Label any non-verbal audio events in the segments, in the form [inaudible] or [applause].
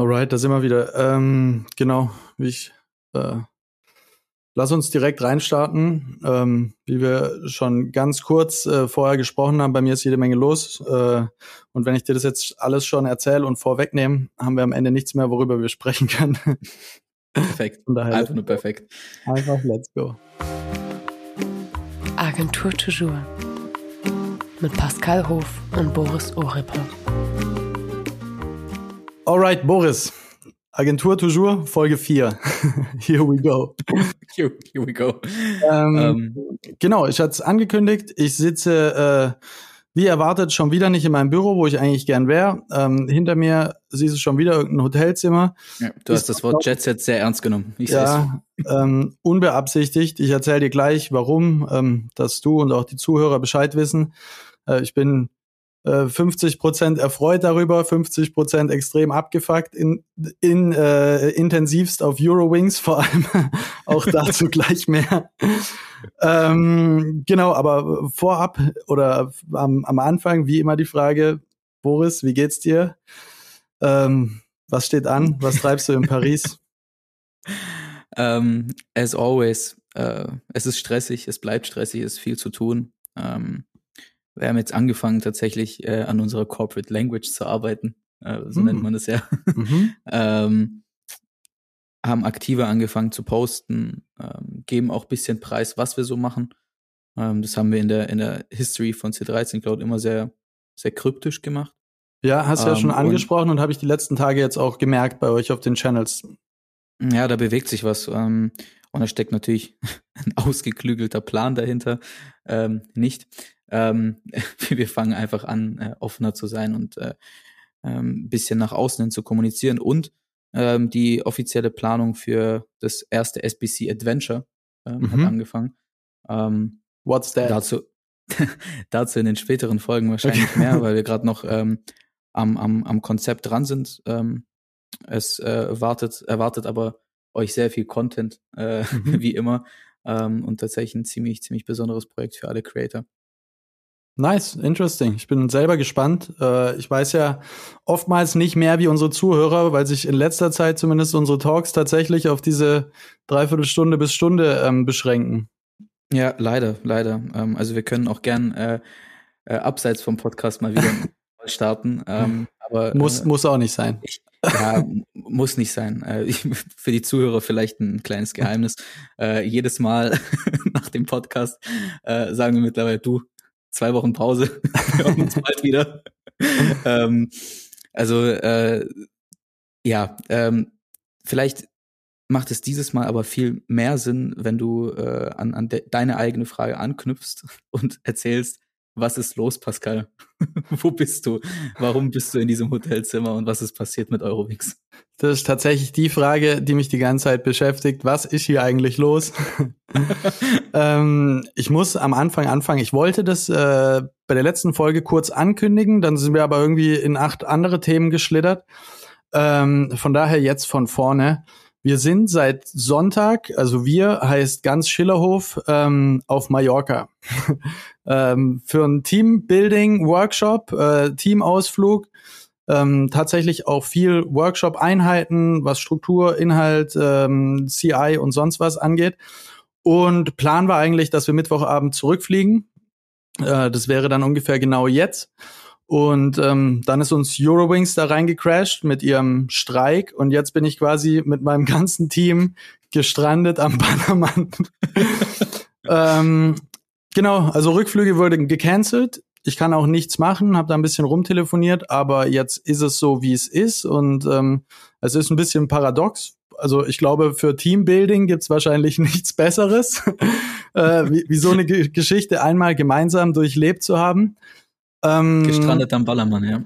Alright, da sind wir wieder. Ähm, genau, wie ich. Äh, lass uns direkt reinstarten. Ähm, wie wir schon ganz kurz äh, vorher gesprochen haben, bei mir ist jede Menge los. Äh, und wenn ich dir das jetzt alles schon erzähle und vorwegnehme, haben wir am Ende nichts mehr, worüber wir sprechen können. Perfekt. Einfach nur perfekt. Einfach let's go. Agentur Toujours mit Pascal Hof und Boris Oripper. Alright, Boris. Agentur Toujours, Folge 4. [laughs] Here we go. [laughs] Here, here we go. Ähm, ähm. Genau, ich hatte es angekündigt. Ich sitze, äh, wie erwartet, schon wieder nicht in meinem Büro, wo ich eigentlich gern wäre. Ähm, hinter mir siehst du schon wieder irgendein Hotelzimmer. Ja, du hast das Wort Jet Set sehr ernst genommen. Ich ja, ähm, unbeabsichtigt. Ich erzähle dir gleich, warum, ähm, dass du und auch die Zuhörer Bescheid wissen. Äh, ich bin 50 äh, Prozent erfreut darüber, 50 Prozent extrem abgefuckt, in, in äh, intensivst auf Eurowings vor allem. [laughs] auch dazu [laughs] gleich mehr. ähm, genau, aber vorab oder am, am Anfang wie immer die Frage, Boris, wie geht's dir? Ähm, was steht an? Was treibst du in Paris? um, [laughs] ähm, as always, uh, es ist stressig, es bleibt stressig, es ist viel zu tun. Um, ähm, wir haben jetzt angefangen, tatsächlich äh, an unserer Corporate Language zu arbeiten. Äh, so mhm. nennt man das ja. Mhm. [laughs] ähm, haben aktiver angefangen zu posten, ähm, geben auch bisschen Preis, was wir so machen. Ähm, das haben wir in der, in der History von C13 Cloud immer sehr, sehr kryptisch gemacht. Ja, hast du ja schon ähm, angesprochen und, und habe ich die letzten Tage jetzt auch gemerkt bei euch auf den Channels. Ja, da bewegt sich was. Ähm, und da steckt natürlich [laughs] ein ausgeklügelter Plan dahinter. Ähm, nicht. Ähm, [laughs] wir fangen einfach an, äh, offener zu sein und äh, ähm, bisschen nach außen hin zu kommunizieren. Und ähm, die offizielle Planung für das erste SBC Adventure ähm, mhm. hat angefangen. Ähm, What's that? Dazu, [laughs] dazu in den späteren Folgen wahrscheinlich okay. mehr, weil wir [laughs] gerade noch ähm, am, am, am Konzept dran sind. Ähm, es äh, wartet, erwartet aber euch sehr viel Content, äh, mhm. wie immer. Ähm, und tatsächlich ein ziemlich, ziemlich besonderes Projekt für alle Creator. Nice, interesting. Ich bin selber gespannt. Äh, ich weiß ja oftmals nicht mehr wie unsere Zuhörer, weil sich in letzter Zeit zumindest unsere Talks tatsächlich auf diese Dreiviertelstunde bis Stunde ähm, beschränken. Ja, leider, leider. Ähm, also wir können auch gern äh, äh, abseits vom Podcast mal wieder [laughs] starten. Ähm, aber, muss, äh, muss auch nicht sein. Ich, ja, muss nicht sein. Äh, für die Zuhörer vielleicht ein kleines Geheimnis. Äh, jedes Mal [laughs] nach dem Podcast äh, sagen wir mittlerweile, du, zwei Wochen Pause, [laughs] wir hören uns [laughs] bald wieder. ähm, also äh, ja, ähm, vielleicht macht es dieses Mal aber viel mehr Sinn, wenn du äh, an, an de deine eigene Frage anknüpfst [laughs] und erzählst, was ist los, Pascal? Wo bist du? Warum bist du in diesem Hotelzimmer und was ist passiert mit Eurowings? Das ist tatsächlich die Frage, die mich die ganze Zeit beschäftigt. Was ist hier eigentlich los? [laughs] ähm, ich muss am Anfang anfangen. Ich wollte das äh, bei der letzten Folge kurz ankündigen, dann sind wir aber irgendwie in acht andere Themen geschlittert. Ähm, von daher jetzt von vorne. Wir sind seit Sonntag, also wir heißt ganz Schillerhof, ähm, auf Mallorca [laughs] ähm, für ein Teambuilding-Workshop, äh, Teamausflug. Ähm, tatsächlich auch viel Workshop-Einheiten, was Struktur, Inhalt, ähm, CI und sonst was angeht. Und Plan war eigentlich, dass wir Mittwochabend zurückfliegen. Äh, das wäre dann ungefähr genau jetzt. Und ähm, dann ist uns Eurowings da reingecrashed mit ihrem Streik und jetzt bin ich quasi mit meinem [laughs] ganzen Team gestrandet am Bannermann. [laughs] ähm, genau, also Rückflüge wurden gecancelt. Ich kann auch nichts machen, habe da ein bisschen rumtelefoniert, aber jetzt ist es so, wie es ist und ähm, es ist ein bisschen paradox. Also ich glaube, für Teambuilding gibt's wahrscheinlich [laughs] nichts Besseres, [laughs] äh, wie, wie so eine G Geschichte einmal gemeinsam durchlebt zu haben. Ähm, Gestrandet am Ballermann, ja.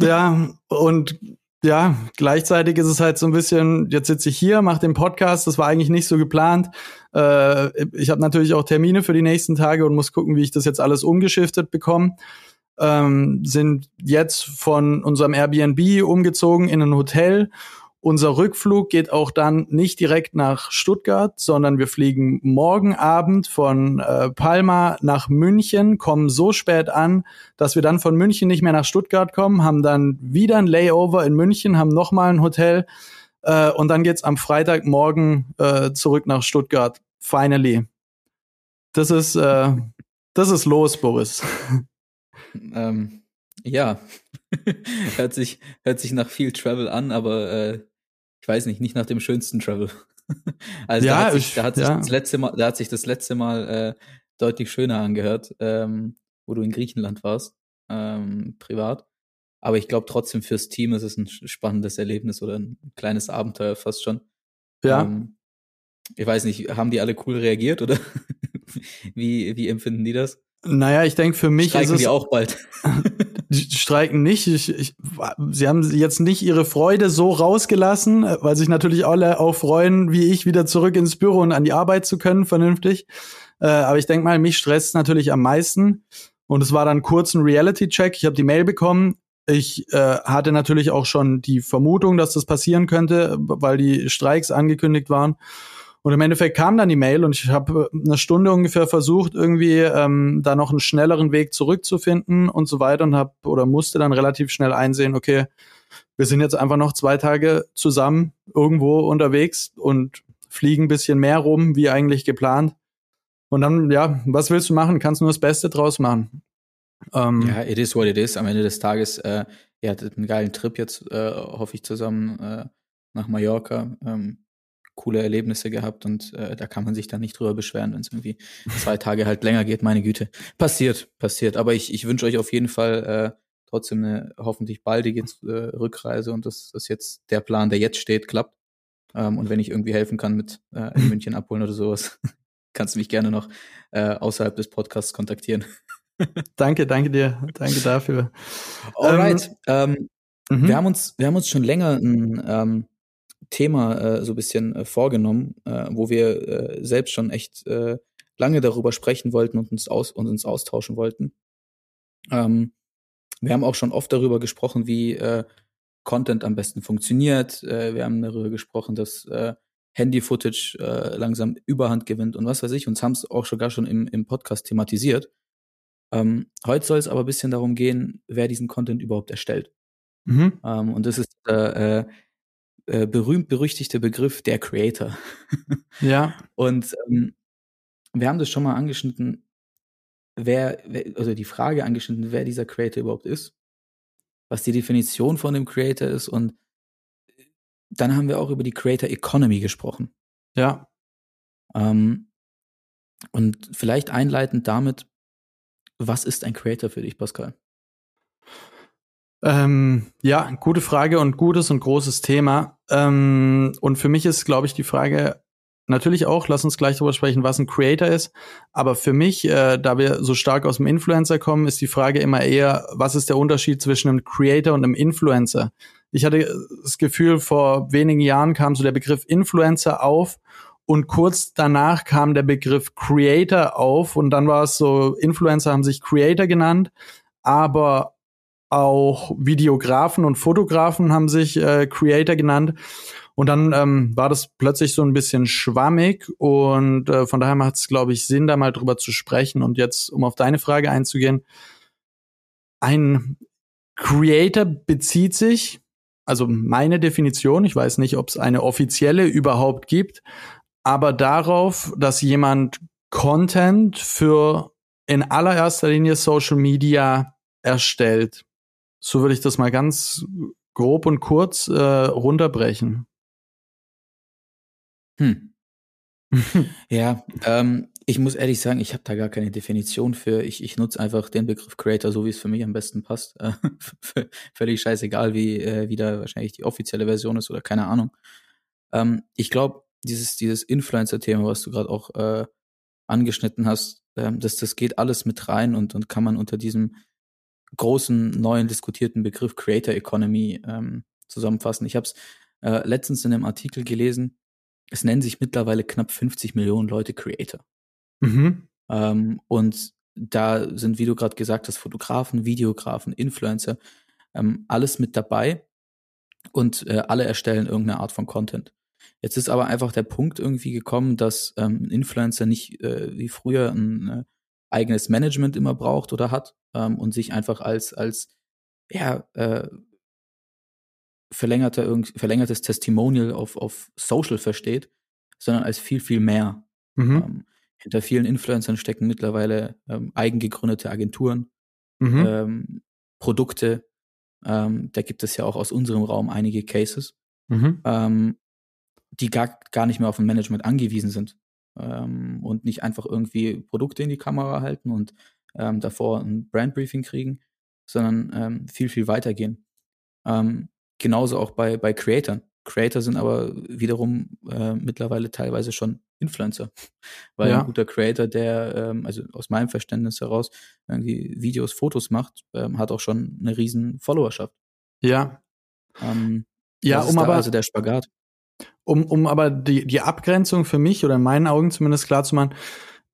Ja, und ja, gleichzeitig ist es halt so ein bisschen, jetzt sitze ich hier, mache den Podcast, das war eigentlich nicht so geplant. Äh, ich habe natürlich auch Termine für die nächsten Tage und muss gucken, wie ich das jetzt alles umgeschiftet bekomme. Ähm, sind jetzt von unserem Airbnb umgezogen in ein Hotel Unser Rückflug geht auch dann nicht direkt nach Stuttgart, sondern wir fliegen morgen Abend von äh, Palma nach München, kommen so spät an, dass wir dann von München nicht mehr nach Stuttgart kommen, haben dann wieder ein Layover in München, haben nochmal ein Hotel äh, und dann geht's am Freitagmorgen äh, zurück nach Stuttgart. Finally. Das ist, äh, das ist los, Boris. Ähm, ja, [laughs] hört sich hört sich nach viel Travel an, aber äh, ich weiß nicht, nicht nach dem schönsten Travel. [laughs] also Ja, da hat sich, ich- da hat sich ja. das letzte Mal, da hat sich das letzte Mal äh, deutlich schöner angehört, ähm, wo du in Griechenland warst, ähm, privat. Aber ich glaube trotzdem fürs Team ist es ein spannendes Erlebnis oder ein kleines Abenteuer fast schon. Ja. Ähm, ich weiß nicht, haben die alle cool reagiert oder [laughs] wie, wie empfinden die das? Naja, ich denke, für mich ist Streiken es. die auch bald. Die streiken nicht. Ich, ich, sie haben jetzt nicht ihre Freude so rausgelassen, weil sich natürlich alle auch freuen, wie ich, wieder zurück ins Büro und an die Arbeit zu können, vernünftig. Äh, aber ich denke mal, mich stresst natürlich am meisten. Und es war dann kurz ein Reality-Check. Ich habe die Mail bekommen. Ich äh, hatte natürlich auch schon die Vermutung, dass das passieren könnte, weil die Streiks angekündigt waren. Und im Endeffekt kam dann die Mail und ich habe eine Stunde ungefähr versucht, irgendwie ähm, da noch einen schnelleren Weg zurückzufinden und so weiter und habe oder musste dann relativ schnell einsehen, okay, wir sind jetzt einfach noch zwei Tage zusammen irgendwo unterwegs und fliegen ein bisschen mehr rum, wie eigentlich geplant. Und dann, ja, was willst du machen? Kannst nur das Beste draus machen. Ähm, Ja, it is what it is. Am Ende des Tages, äh, ihr hattet einen geilen Trip jetzt, äh, hoffe ich, zusammen äh, nach Mallorca. Ähm, coole Erlebnisse gehabt und äh, da kann man sich dann nicht drüber beschweren, wenn es irgendwie zwei Tage halt länger geht, meine Güte. Passiert, passiert. Aber ich, ich wünsche euch auf jeden Fall äh, trotzdem eine hoffentlich baldige äh, Rückreise und dass das jetzt der Plan, der jetzt steht, klappt. Ähm, und wenn ich irgendwie helfen kann mit äh, in [laughs] München abholen oder sowas, [laughs] kannst du mich gerne noch äh, außerhalb des Podcasts kontaktieren. [laughs] Danke, danke dir, danke dafür. Alright. Ähm, Mhm. Wir haben uns, wir haben uns schon länger ein ähm, Thema äh, so ein bisschen äh, vorgenommen, äh, wo wir äh, selbst schon echt äh, lange darüber sprechen wollten und uns, aus, und uns austauschen wollten. Ähm, wir haben auch schon oft darüber gesprochen, wie äh, Content am besten funktioniert. Äh, wir haben darüber gesprochen, dass äh, Handy-Footage äh, langsam Überhand gewinnt und was weiß ich. Uns haben es auch sogar schon im, im Podcast thematisiert. Ähm, heute soll es aber ein bisschen darum gehen, wer diesen Content überhaupt erstellt. Mhm. Ähm, und das ist der äh, äh, berühmt-berüchtigte Begriff der Creator. Ja, Und ähm, wir haben das schon mal angeschnitten, wer, wer, also die Frage angeschnitten, wer dieser Creator überhaupt ist, was die Definition von dem Creator ist und dann haben wir auch über die Creator Economy gesprochen. ja. Ähm, und vielleicht einleitend damit, was ist ein Creator für dich, Pascal? Ähm, ja, gute Frage und gutes und großes Thema. Ähm, und für mich ist, glaube ich, die Frage natürlich auch, lass uns gleich darüber sprechen, was ein Creator ist. Aber für mich, äh, da wir so stark aus dem Influencer kommen, ist die Frage immer eher, was ist der Unterschied zwischen einem Creator und einem Influencer? Ich hatte das Gefühl, vor wenigen Jahren kam so der Begriff Influencer auf und kurz danach kam der Begriff Creator auf und dann war es so, Influencer haben sich Creator genannt, aber auch Videografen und Fotografen haben sich äh, Creator genannt. Und dann ähm, war das plötzlich so ein bisschen schwammig und äh, von daher macht es, glaube ich, Sinn, da mal drüber zu sprechen. Und jetzt, um auf deine Frage einzugehen, ein Creator bezieht sich, also meine Definition, ich weiß nicht, ob es eine offizielle überhaupt gibt, aber darauf, dass jemand Content für in allererster Linie Social Media erstellt. So würde ich das mal ganz grob und kurz äh, runterbrechen. Hm. [laughs] Ja, ähm, ich muss ehrlich sagen, ich habe da gar keine Definition für. Ich, ich nutze einfach den Begriff Creator, so wie es für mich am besten passt. Äh, völlig scheißegal, wie, äh, wie da wahrscheinlich die offizielle Version ist oder keine Ahnung. Ähm, ich glaube, dieses, dieses Influencer-Thema, was du gerade auch äh, angeschnitten hast, ähm, das, das geht alles mit rein und, und kann man unter diesem großen, neuen, diskutierten Begriff Creator Economy ähm, zusammenfassen. Ich habe es äh, letztens in einem Artikel gelesen, es nennen sich mittlerweile knapp 50 Millionen Leute Creator. Mhm. Ähm, und da sind, wie du gerade gesagt hast, Fotografen, Videografen, Influencer, ähm, alles mit dabei. und äh, alle erstellen irgendeine Art von Content. Jetzt ist aber einfach der Punkt irgendwie gekommen, dass ähm, ein Influencer nicht äh, wie früher ein äh, eigenes Management immer braucht oder hat ähm, und sich einfach als als ja äh, verlängerter verlängertes Testimonial auf auf Social versteht, sondern als viel viel mehr. Mhm. Ähm, hinter vielen Influencern stecken mittlerweile ähm, eigengegründete Agenturen, mhm. ähm, Produkte. Ähm, da gibt es ja auch aus unserem Raum einige Cases. Mhm. Ähm, die gar, gar nicht mehr auf ein Management angewiesen sind ähm, und nicht einfach irgendwie Produkte in die Kamera halten und ähm, davor ein Brandbriefing kriegen, sondern ähm, viel, viel weitergehen. Ähm, genauso auch bei, bei Creatern. Creator sind aber wiederum äh, mittlerweile teilweise schon Influencer. [laughs] Weil ja. ein guter Creator, der, ähm, also aus meinem Verständnis heraus, irgendwie Videos, Fotos macht, ähm, hat auch schon eine riesen Followerschaft. Ja. Ähm, ja, um aber also der Spagat um, um aber die, die Abgrenzung für mich oder in meinen Augen zumindest klar zu machen,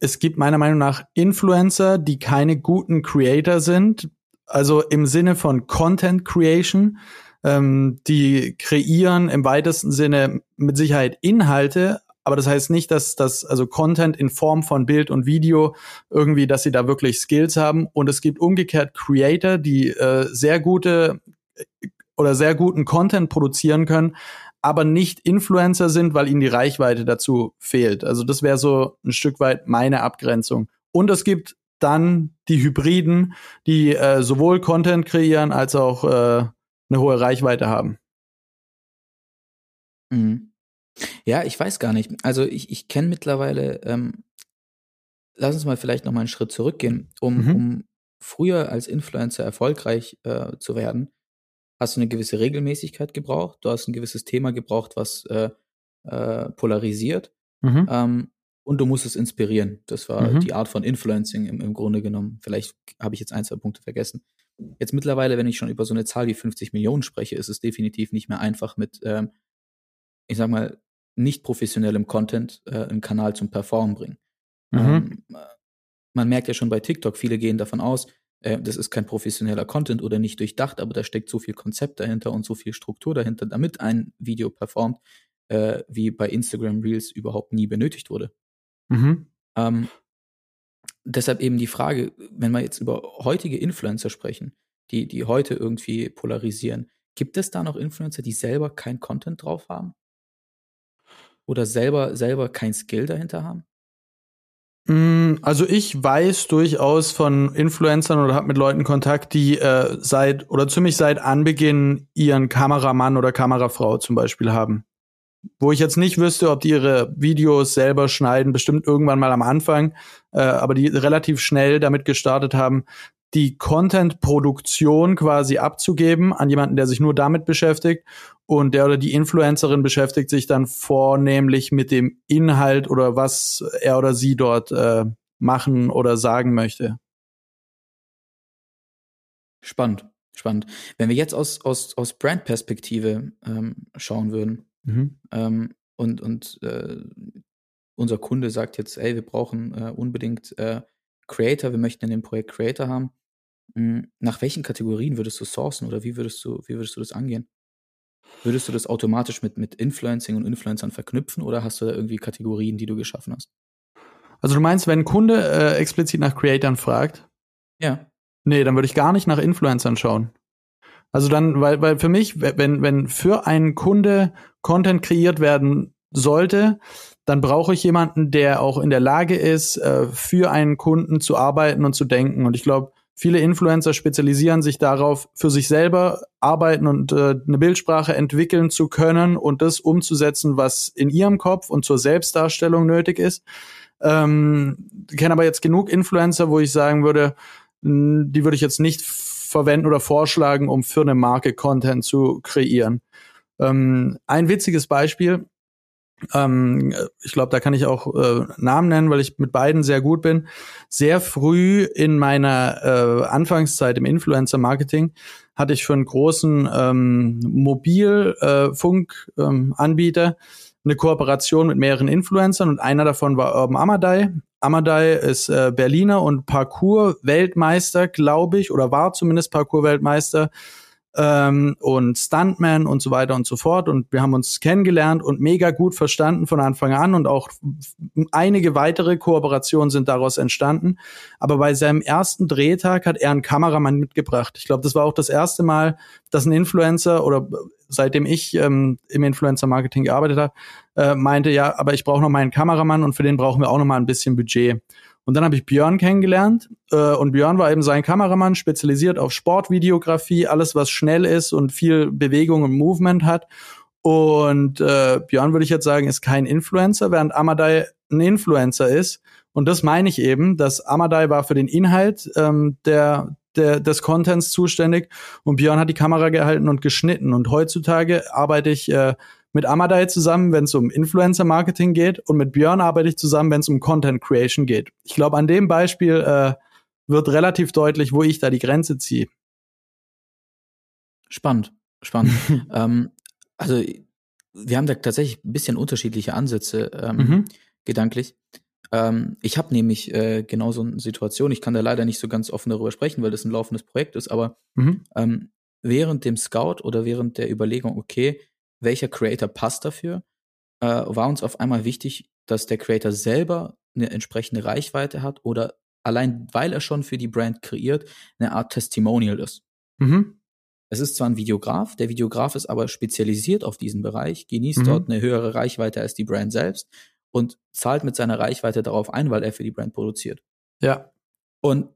es gibt meiner Meinung nach Influencer, die keine guten Creator sind, also im Sinne von Content Creation, ähm, die kreieren im weitesten Sinne mit Sicherheit Inhalte, aber das heißt nicht, dass das, also Content in Form von Bild und Video irgendwie, dass sie da wirklich Skills haben. Und es gibt umgekehrt Creator, die äh, sehr gute oder sehr guten Content produzieren können, aber nicht Influencer sind, weil ihnen die Reichweite dazu fehlt. Also das wäre so ein Stück weit meine Abgrenzung. Und es gibt dann die Hybriden, die äh, sowohl Content kreieren als auch äh, eine hohe Reichweite haben. Mhm. Ja, ich weiß gar nicht. Also ich, ich kenne mittlerweile, ähm, lass uns mal vielleicht noch mal einen Schritt zurückgehen, um, mhm. um früher als Influencer erfolgreich äh, zu werden, hast du eine gewisse Regelmäßigkeit gebraucht, du hast ein gewisses Thema gebraucht, was äh, äh, polarisiert mhm. ähm, und du musst es inspirieren. Das war mhm. die Art von Influencing im, im Grunde genommen. Vielleicht habe ich jetzt ein, zwei Punkte vergessen. Jetzt mittlerweile, wenn ich schon über so eine Zahl wie 50 Millionen spreche, ist es definitiv nicht mehr einfach mit, ähm, ich sag mal, nicht professionellem Content äh, einen Kanal zum Performen bringen. Mhm. Ähm, man merkt ja schon bei TikTok, viele gehen davon aus, äh, das ist kein professioneller Content oder nicht durchdacht, aber da steckt so viel Konzept dahinter und so viel Struktur dahinter, damit ein Video performt, äh, wie bei Instagram Reels überhaupt nie benötigt wurde. Mhm. Ähm, deshalb eben die Frage, wenn wir jetzt über heutige Influencer sprechen, die, die heute irgendwie polarisieren, gibt es da noch Influencer, die selber kein Content drauf haben? Oder selber, selber kein Skill dahinter haben? Mm, also ich weiß durchaus von Influencern oder habe mit Leuten Kontakt, die äh, seit oder ziemlich seit Anbeginn ihren Kameramann oder Kamerafrau zum Beispiel haben. Wo ich jetzt nicht wüsste, ob die ihre Videos selber schneiden, bestimmt irgendwann mal am Anfang, äh, aber die relativ schnell damit gestartet haben, die Content-Produktion quasi abzugeben an jemanden, der sich nur damit beschäftigt. Und der oder die Influencerin beschäftigt sich dann vornehmlich mit dem Inhalt oder was er oder sie dort äh, machen oder sagen möchte. Spannend, spannend. Wenn wir jetzt aus, aus, aus Brand-Perspektive ähm, schauen würden mhm. ähm, und, und äh, unser Kunde sagt jetzt, ey, wir brauchen äh, unbedingt äh, Creator, wir möchten in dem Projekt Creator haben. Hm, nach welchen Kategorien würdest du sourcen oder wie würdest du, wie würdest du das angehen? Würdest du das automatisch mit, mit Influencing und Influencern verknüpfen oder hast du da irgendwie Kategorien, die du geschaffen hast? Also du meinst, wenn ein Kunde äh, explizit nach Creatern fragt? Ja. Nee, dann würde ich gar nicht nach Influencern schauen. Also dann, weil, weil für mich, wenn, wenn für einen Kunde Content kreiert werden sollte, dann brauche ich jemanden, der auch in der Lage ist, äh, für einen Kunden zu arbeiten und zu denken. Und ich glaube, Viele Influencer spezialisieren sich darauf, für sich selber arbeiten und äh, eine Bildsprache entwickeln zu können und das umzusetzen, was in ihrem Kopf und zur Selbstdarstellung nötig ist. Ähm, ich kenne aber jetzt genug Influencer, wo ich sagen würde, die würde ich jetzt nicht verwenden oder vorschlagen, um für eine Marke Content zu kreieren. Ähm, ein witziges Beispiel, ähm, ich glaube, da kann ich auch äh, Namen nennen, weil ich mit beiden sehr gut bin. Sehr früh in meiner äh, Anfangszeit im Influencer-Marketing hatte ich für einen großen ähm, Mobilfunkanbieter äh, eine Kooperation mit mehreren Influencern und einer davon war Urban Amadei. Amadei ist äh, Berliner und Parkour-Weltmeister, glaube ich, oder war zumindest Parkour-Weltmeister ähm, und Stuntman und so weiter und so fort. Und wir haben uns kennengelernt und mega gut verstanden von Anfang an und auch einige weitere Kooperationen sind daraus entstanden. Aber bei seinem ersten Drehtag hat er einen Kameramann mitgebracht. Ich glaube, das war auch das erste Mal, dass ein Influencer oder seitdem ich ähm, im Influencer-Marketing gearbeitet habe, äh, meinte, ja, aber ich brauche noch mal einen Kameramann und für den brauchen wir auch noch mal ein bisschen Budget. Und dann habe ich Björn kennengelernt äh, und Björn war eben sein Kameramann, spezialisiert auf Sportvideografie, alles was schnell ist und viel Bewegung und Movement hat. Und äh, Björn würde ich jetzt sagen, ist kein Influencer, während Amadei ein Influencer ist. Und das meine ich eben, dass Amadei war für den Inhalt ähm, der, der, des Contents zuständig und Björn hat die Kamera gehalten und geschnitten. Und heutzutage arbeite ich äh, mit Amadei zusammen, wenn es um Influencer-Marketing geht und mit Björn arbeite ich zusammen, wenn es um Content Creation geht. Ich glaube, an dem Beispiel äh, wird relativ deutlich, wo ich da die Grenze ziehe. Spannend, spannend. [laughs] ähm, also wir haben da tatsächlich ein bisschen unterschiedliche Ansätze ähm, mhm. gedanklich. Ähm, ich habe nämlich äh, genau so eine Situation, ich kann da leider nicht so ganz offen darüber sprechen, weil das ein laufendes Projekt ist, aber mhm. ähm, während dem Scout oder während der Überlegung, okay, welcher Creator passt dafür, äh, war uns auf einmal wichtig, dass der Creator selber eine entsprechende Reichweite hat oder allein weil er schon für die Brand kreiert, eine Art Testimonial ist. Mhm. Es ist zwar ein Videograf, der Videograf ist aber spezialisiert auf diesen Bereich, genießt mhm. dort eine höhere Reichweite als die Brand selbst und zahlt mit seiner Reichweite darauf ein, weil er für die Brand produziert. Ja. Und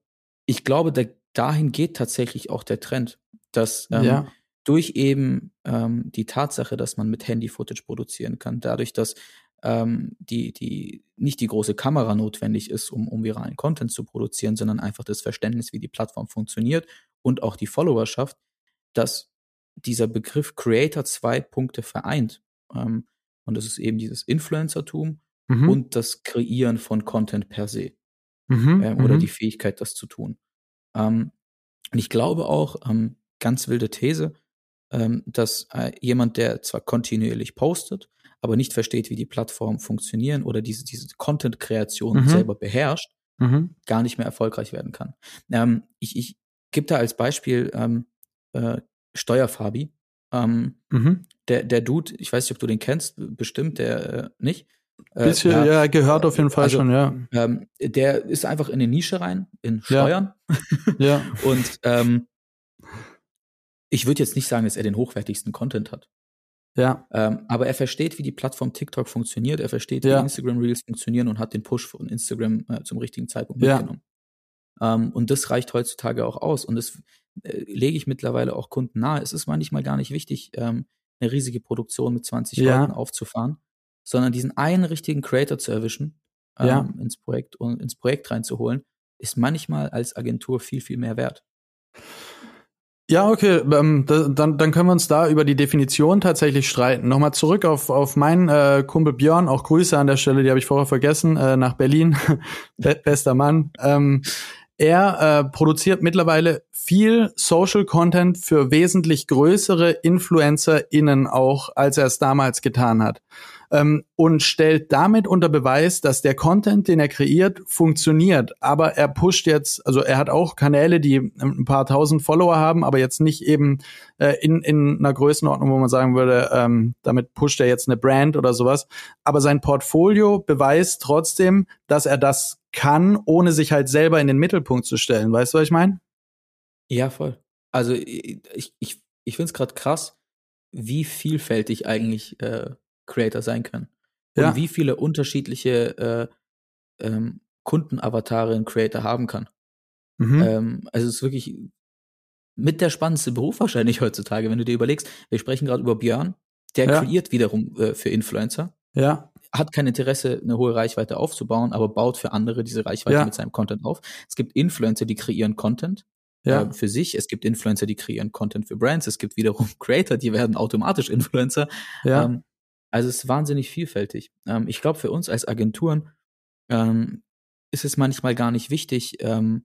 ich glaube, da, dahin geht tatsächlich auch der Trend, dass ähm, ja durch eben ähm, die Tatsache, dass man mit Handy Footage produzieren kann, dadurch, dass ähm, die, die nicht die große Kamera notwendig ist, um, um viralen Content zu produzieren, sondern einfach das Verständnis, wie die Plattform funktioniert und auch die Followerschaft, dass dieser Begriff Creator zwei Punkte vereint. Ähm, und das ist eben dieses Influencertum mhm. und das Kreieren von Content per se. Mhm, ähm, oder mhm. die Fähigkeit, das zu tun. Ähm, und ich glaube auch, ähm, ganz wilde These, ähm, dass äh, jemand, der zwar kontinuierlich postet, aber nicht versteht, wie die Plattformen funktionieren oder diese, diese Content-Kreation mhm. selber beherrscht, mhm. gar nicht mehr erfolgreich werden kann. Ähm, ich ich gebe da als Beispiel ähm, äh, Steuerfabi. Ähm, mhm. der, der Dude, ich weiß nicht, ob du den kennst, bestimmt, der äh, nicht. Äh, Bisschen, ja, ja, gehört auf jeden Fall also, schon, ja. Ähm, der ist einfach in eine Nische rein, in Steuern. Ja. ja. [laughs] Und ähm, ich würde jetzt nicht sagen, dass er den hochwertigsten Content hat. Ja. Ähm, aber er versteht, wie die Plattform TikTok funktioniert. Er versteht, wie ja. Instagram Reels funktionieren und hat den Push von Instagram äh, zum richtigen Zeitpunkt ja. mitgenommen. Ähm, und das reicht heutzutage auch aus. Und das äh, lege ich mittlerweile auch Kunden nahe. Es ist manchmal gar nicht wichtig, ähm, eine riesige Produktion mit 20 ja. Leuten aufzufahren, sondern diesen einen richtigen Creator zu erwischen, ähm, ins Projekt und ins Projekt reinzuholen, ist manchmal als Agentur viel, viel mehr wert. Ja, okay, ähm, da, dann, dann können wir uns da über die Definition tatsächlich streiten. Nochmal zurück auf, auf meinen äh, Kumpel Björn, auch Grüße an der Stelle, die habe ich vorher vergessen, äh, nach Berlin, [laughs] bester Mann. Ähm, er äh, produziert mittlerweile viel Social Content für wesentlich größere InfluencerInnen auch, als er es damals getan hat ähm, und stellt damit unter Beweis, dass der Content, den er kreiert, funktioniert. Aber er pusht jetzt, also er hat auch Kanäle, die ein paar tausend Follower haben, aber jetzt nicht eben äh, in, in einer Größenordnung, wo man sagen würde, ähm, damit pusht er jetzt eine Brand oder sowas. Aber sein Portfolio beweist trotzdem, dass er das kann, ohne sich halt selber in den Mittelpunkt zu stellen. Weißt du, was ich meine? Ja, voll. Also ich, ich, ich finde es gerade krass, wie vielfältig eigentlich äh, Creator sein können. Und ja. wie viele unterschiedliche äh, ähm, Kundenavatare ein Creator haben kann. Mhm. Ähm, also es ist wirklich mit der spannendste Beruf wahrscheinlich heutzutage, wenn du dir überlegst, wir sprechen gerade über Björn, der ja. kreiert wiederum äh, für Influencer. Ja. Hat kein Interesse, eine hohe Reichweite aufzubauen, aber baut für andere diese Reichweite ja. mit seinem Content auf. Es gibt Influencer, die kreieren Content ja. äh, für sich. Es gibt Influencer, die kreieren Content für Brands. Es gibt wiederum [laughs] Creator, die werden automatisch Influencer. Ja. Ähm, also es ist wahnsinnig vielfältig. Ähm, ich glaube, für uns als Agenturen ähm, ist es manchmal gar nicht wichtig, ähm,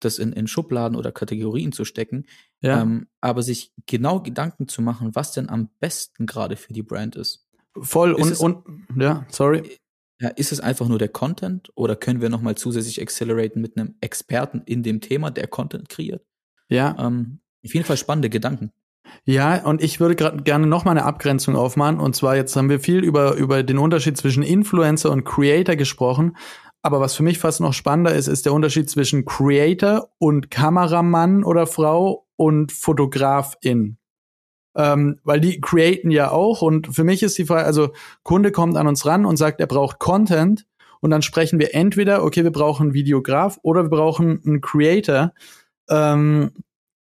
das in, in Schubladen oder Kategorien zu stecken, ja. ähm, aber sich genau Gedanken zu machen, was denn am besten gerade für die Brand ist. Voll ist und, es, und ja, sorry. Ja, ist es einfach nur der Content oder können wir nochmal zusätzlich acceleraten mit einem Experten in dem Thema, der Content kreiert? Ja. Ähm, auf jeden Fall spannende Gedanken. Ja, und ich würde gerade gerne noch mal eine Abgrenzung aufmachen. Und zwar jetzt haben wir viel über, über den Unterschied zwischen Influencer und Creator gesprochen. Aber was für mich fast noch spannender ist, ist der Unterschied zwischen Creator und Kameramann oder Frau und Fotografin. Ähm, weil die createn ja auch. Und für mich ist die Frage, also Kunde kommt an uns ran und sagt, er braucht Content. Und dann sprechen wir entweder, okay, wir brauchen einen Videograf oder wir brauchen einen Creator. Ähm,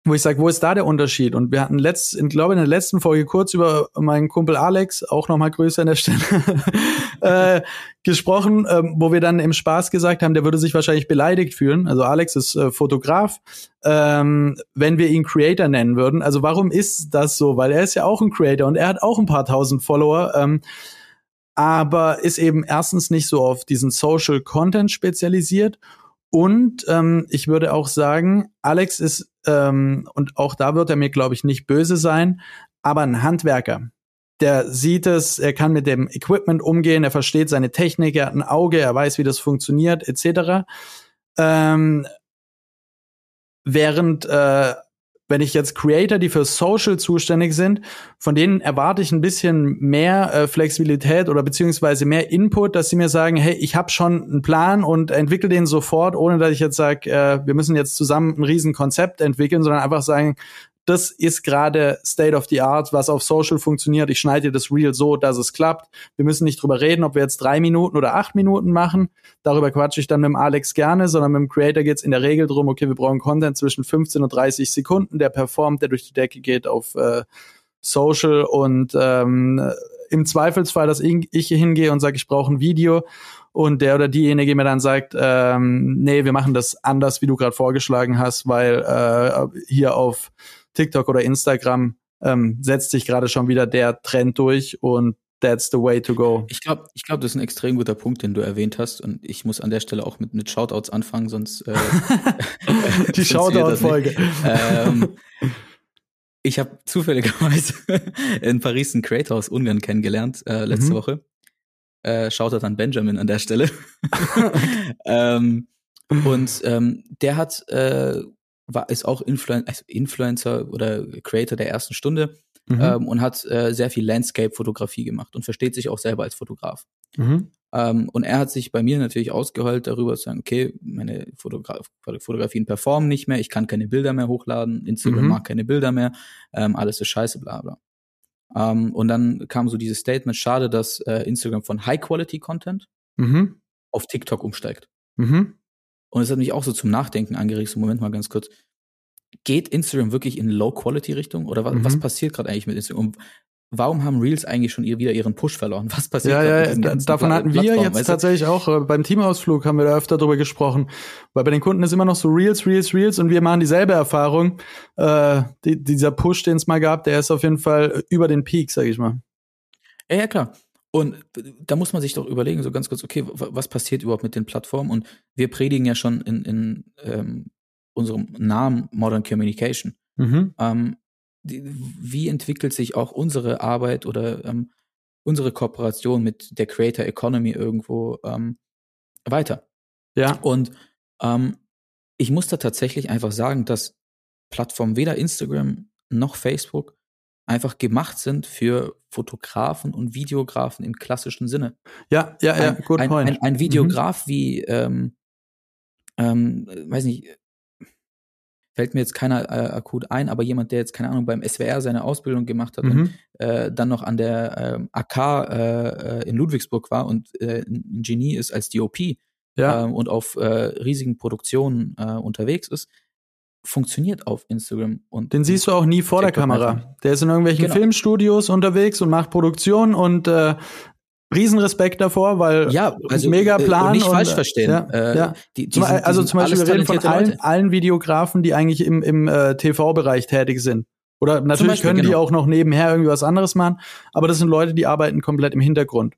wo ich sage, wo ist da der Unterschied? Und wir hatten letzt, ich glaube in der letzten Folge kurz über meinen Kumpel Alex, auch nochmal Grüße an der Stelle, [laughs] äh, gesprochen, ähm, wo wir dann im Spaß gesagt haben, der würde sich wahrscheinlich beleidigt fühlen. Also Alex ist äh, Fotograf, ähm, wenn wir ihn Creator nennen würden. Also warum ist das so? Weil er ist ja auch ein Creator und er hat auch ein paar tausend Follower. Ähm, aber ist eben erstens nicht so auf diesen Social Content spezialisiert und ähm, ich würde auch sagen, Alex ist, ähm, und auch da wird er mir, glaube ich, nicht böse sein, aber ein Handwerker. Der sieht es, er kann mit dem Equipment umgehen, er versteht seine Technik, er hat ein Auge, er weiß, wie das funktioniert, etc. Ähm, während äh, wenn ich jetzt Creator, die für Social zuständig sind, von denen erwarte ich ein bisschen mehr äh, Flexibilität oder beziehungsweise mehr Input, dass sie mir sagen, hey, ich habe schon einen Plan und entwickle den sofort, ohne dass ich jetzt sage, äh, wir müssen jetzt zusammen ein riesen Konzept entwickeln, sondern einfach sagen, das ist gerade State of the Art, was auf Social funktioniert. Ich schneide dir das Reel so, dass es klappt. Wir müssen nicht drüber reden, ob wir jetzt drei Minuten oder acht Minuten machen. Darüber quatsche ich dann mit dem Alex gerne, sondern mit dem Creator geht es in der Regel drum, okay, wir brauchen Content zwischen 15 und 30 Sekunden, der performt, der durch die Decke geht auf äh, Social und ähm, im Zweifelsfall, dass ich hingehe und sage, ich brauche ein Video und der oder diejenige mir dann sagt, ähm, nee, wir machen das anders, wie du gerade vorgeschlagen hast, weil äh, hier auf TikTok oder Instagram ähm, setzt sich gerade schon wieder der Trend durch und that's the way to go. Ich glaube, ich glaube, das ist ein extrem guter Punkt, den du erwähnt hast und ich muss an der Stelle auch mit, mit Shoutouts anfangen, sonst äh, [laughs] die [laughs] Shoutout-Folge. Ähm, ich habe zufälligerweise [laughs] in Paris einen Creator aus Ungarn kennengelernt äh, letzte mhm. Woche. Äh, Shoutout an Benjamin an der Stelle. ähm, und ähm, der hat äh, war, ist auch Influen also Influencer oder Creator der ersten Stunde mhm. ähm, und hat äh, sehr viel Landscape-Fotografie gemacht und versteht sich auch selber als Fotograf. Mhm. Ähm, und er hat sich bei mir natürlich ausgeheult darüber zu sagen, okay, meine Fotogra Fotografien performen nicht mehr, ich kann keine Bilder mehr hochladen, Instagram mhm. mag keine Bilder mehr, ähm, alles ist scheiße, bla bla. Ähm, und dann kam so dieses Statement, schade, dass äh, Instagram von High-Quality-Content mhm. auf TikTok umsteigt. Mhm. Und es hat mich auch so zum Nachdenken angeregt, so Moment mal ganz kurz. Geht Instagram wirklich in Low-Quality-Richtung? Oder was, mhm. was passiert gerade eigentlich mit Instagram? Und warum haben Reels eigentlich schon wieder ihren Push verloren? Was passiert ja, ja, ja davon hatten wir jetzt weißt du? tatsächlich auch äh, beim Teamausflug haben wir da öfter drüber gesprochen, weil bei den Kunden ist immer noch so Reels, Reels, Reels und wir machen dieselbe Erfahrung. Äh, die, dieser Push, den es mal gab, der ist auf jeden Fall über den Peak, sag ich mal. Ja, ja, klar. Und da muss man sich doch überlegen, so ganz kurz, okay, was passiert überhaupt mit den Plattformen? Und wir predigen ja schon in, in ähm, unserem Namen Modern Communication. Mhm. Ähm, die, wie entwickelt sich auch unsere Arbeit oder ähm, unsere Kooperation mit der Creator Economy irgendwo ähm, weiter? Ja. Und ähm, ich muss da tatsächlich einfach sagen, dass Plattformen weder Instagram noch Facebook einfach gemacht sind für Fotografen und Videografen im klassischen Sinne. Ja, ja, ja, ein, good point. Ein, ein, ein Videograf mhm. wie, ähm, ähm, weiß nicht, fällt mir jetzt keiner äh, akut ein, aber jemand, der jetzt, keine Ahnung, beim SWR seine Ausbildung gemacht hat mhm. und äh, dann noch an der äh, AK äh, in Ludwigsburg war und äh, ein Genie ist als DOP ja. äh, und auf äh, riesigen Produktionen unterwegs ist, funktioniert auf Instagram. Und Den siehst du auch nie vor der Kamera. Der ist in irgendwelchen genau. Filmstudios unterwegs und macht Produktion und äh, Riesenrespekt davor, weil ja, also mega äh, Plan. Und nicht und, falsch verstehen. Ja, äh, ja. Die, die sind, also zum Beispiel, wir reden von allen, allen Videografen, die eigentlich im, im äh, TV-Bereich tätig sind. Oder natürlich Beispiel, können die genau. auch noch nebenher irgendwie was anderes machen, aber das sind Leute, die arbeiten komplett im Hintergrund.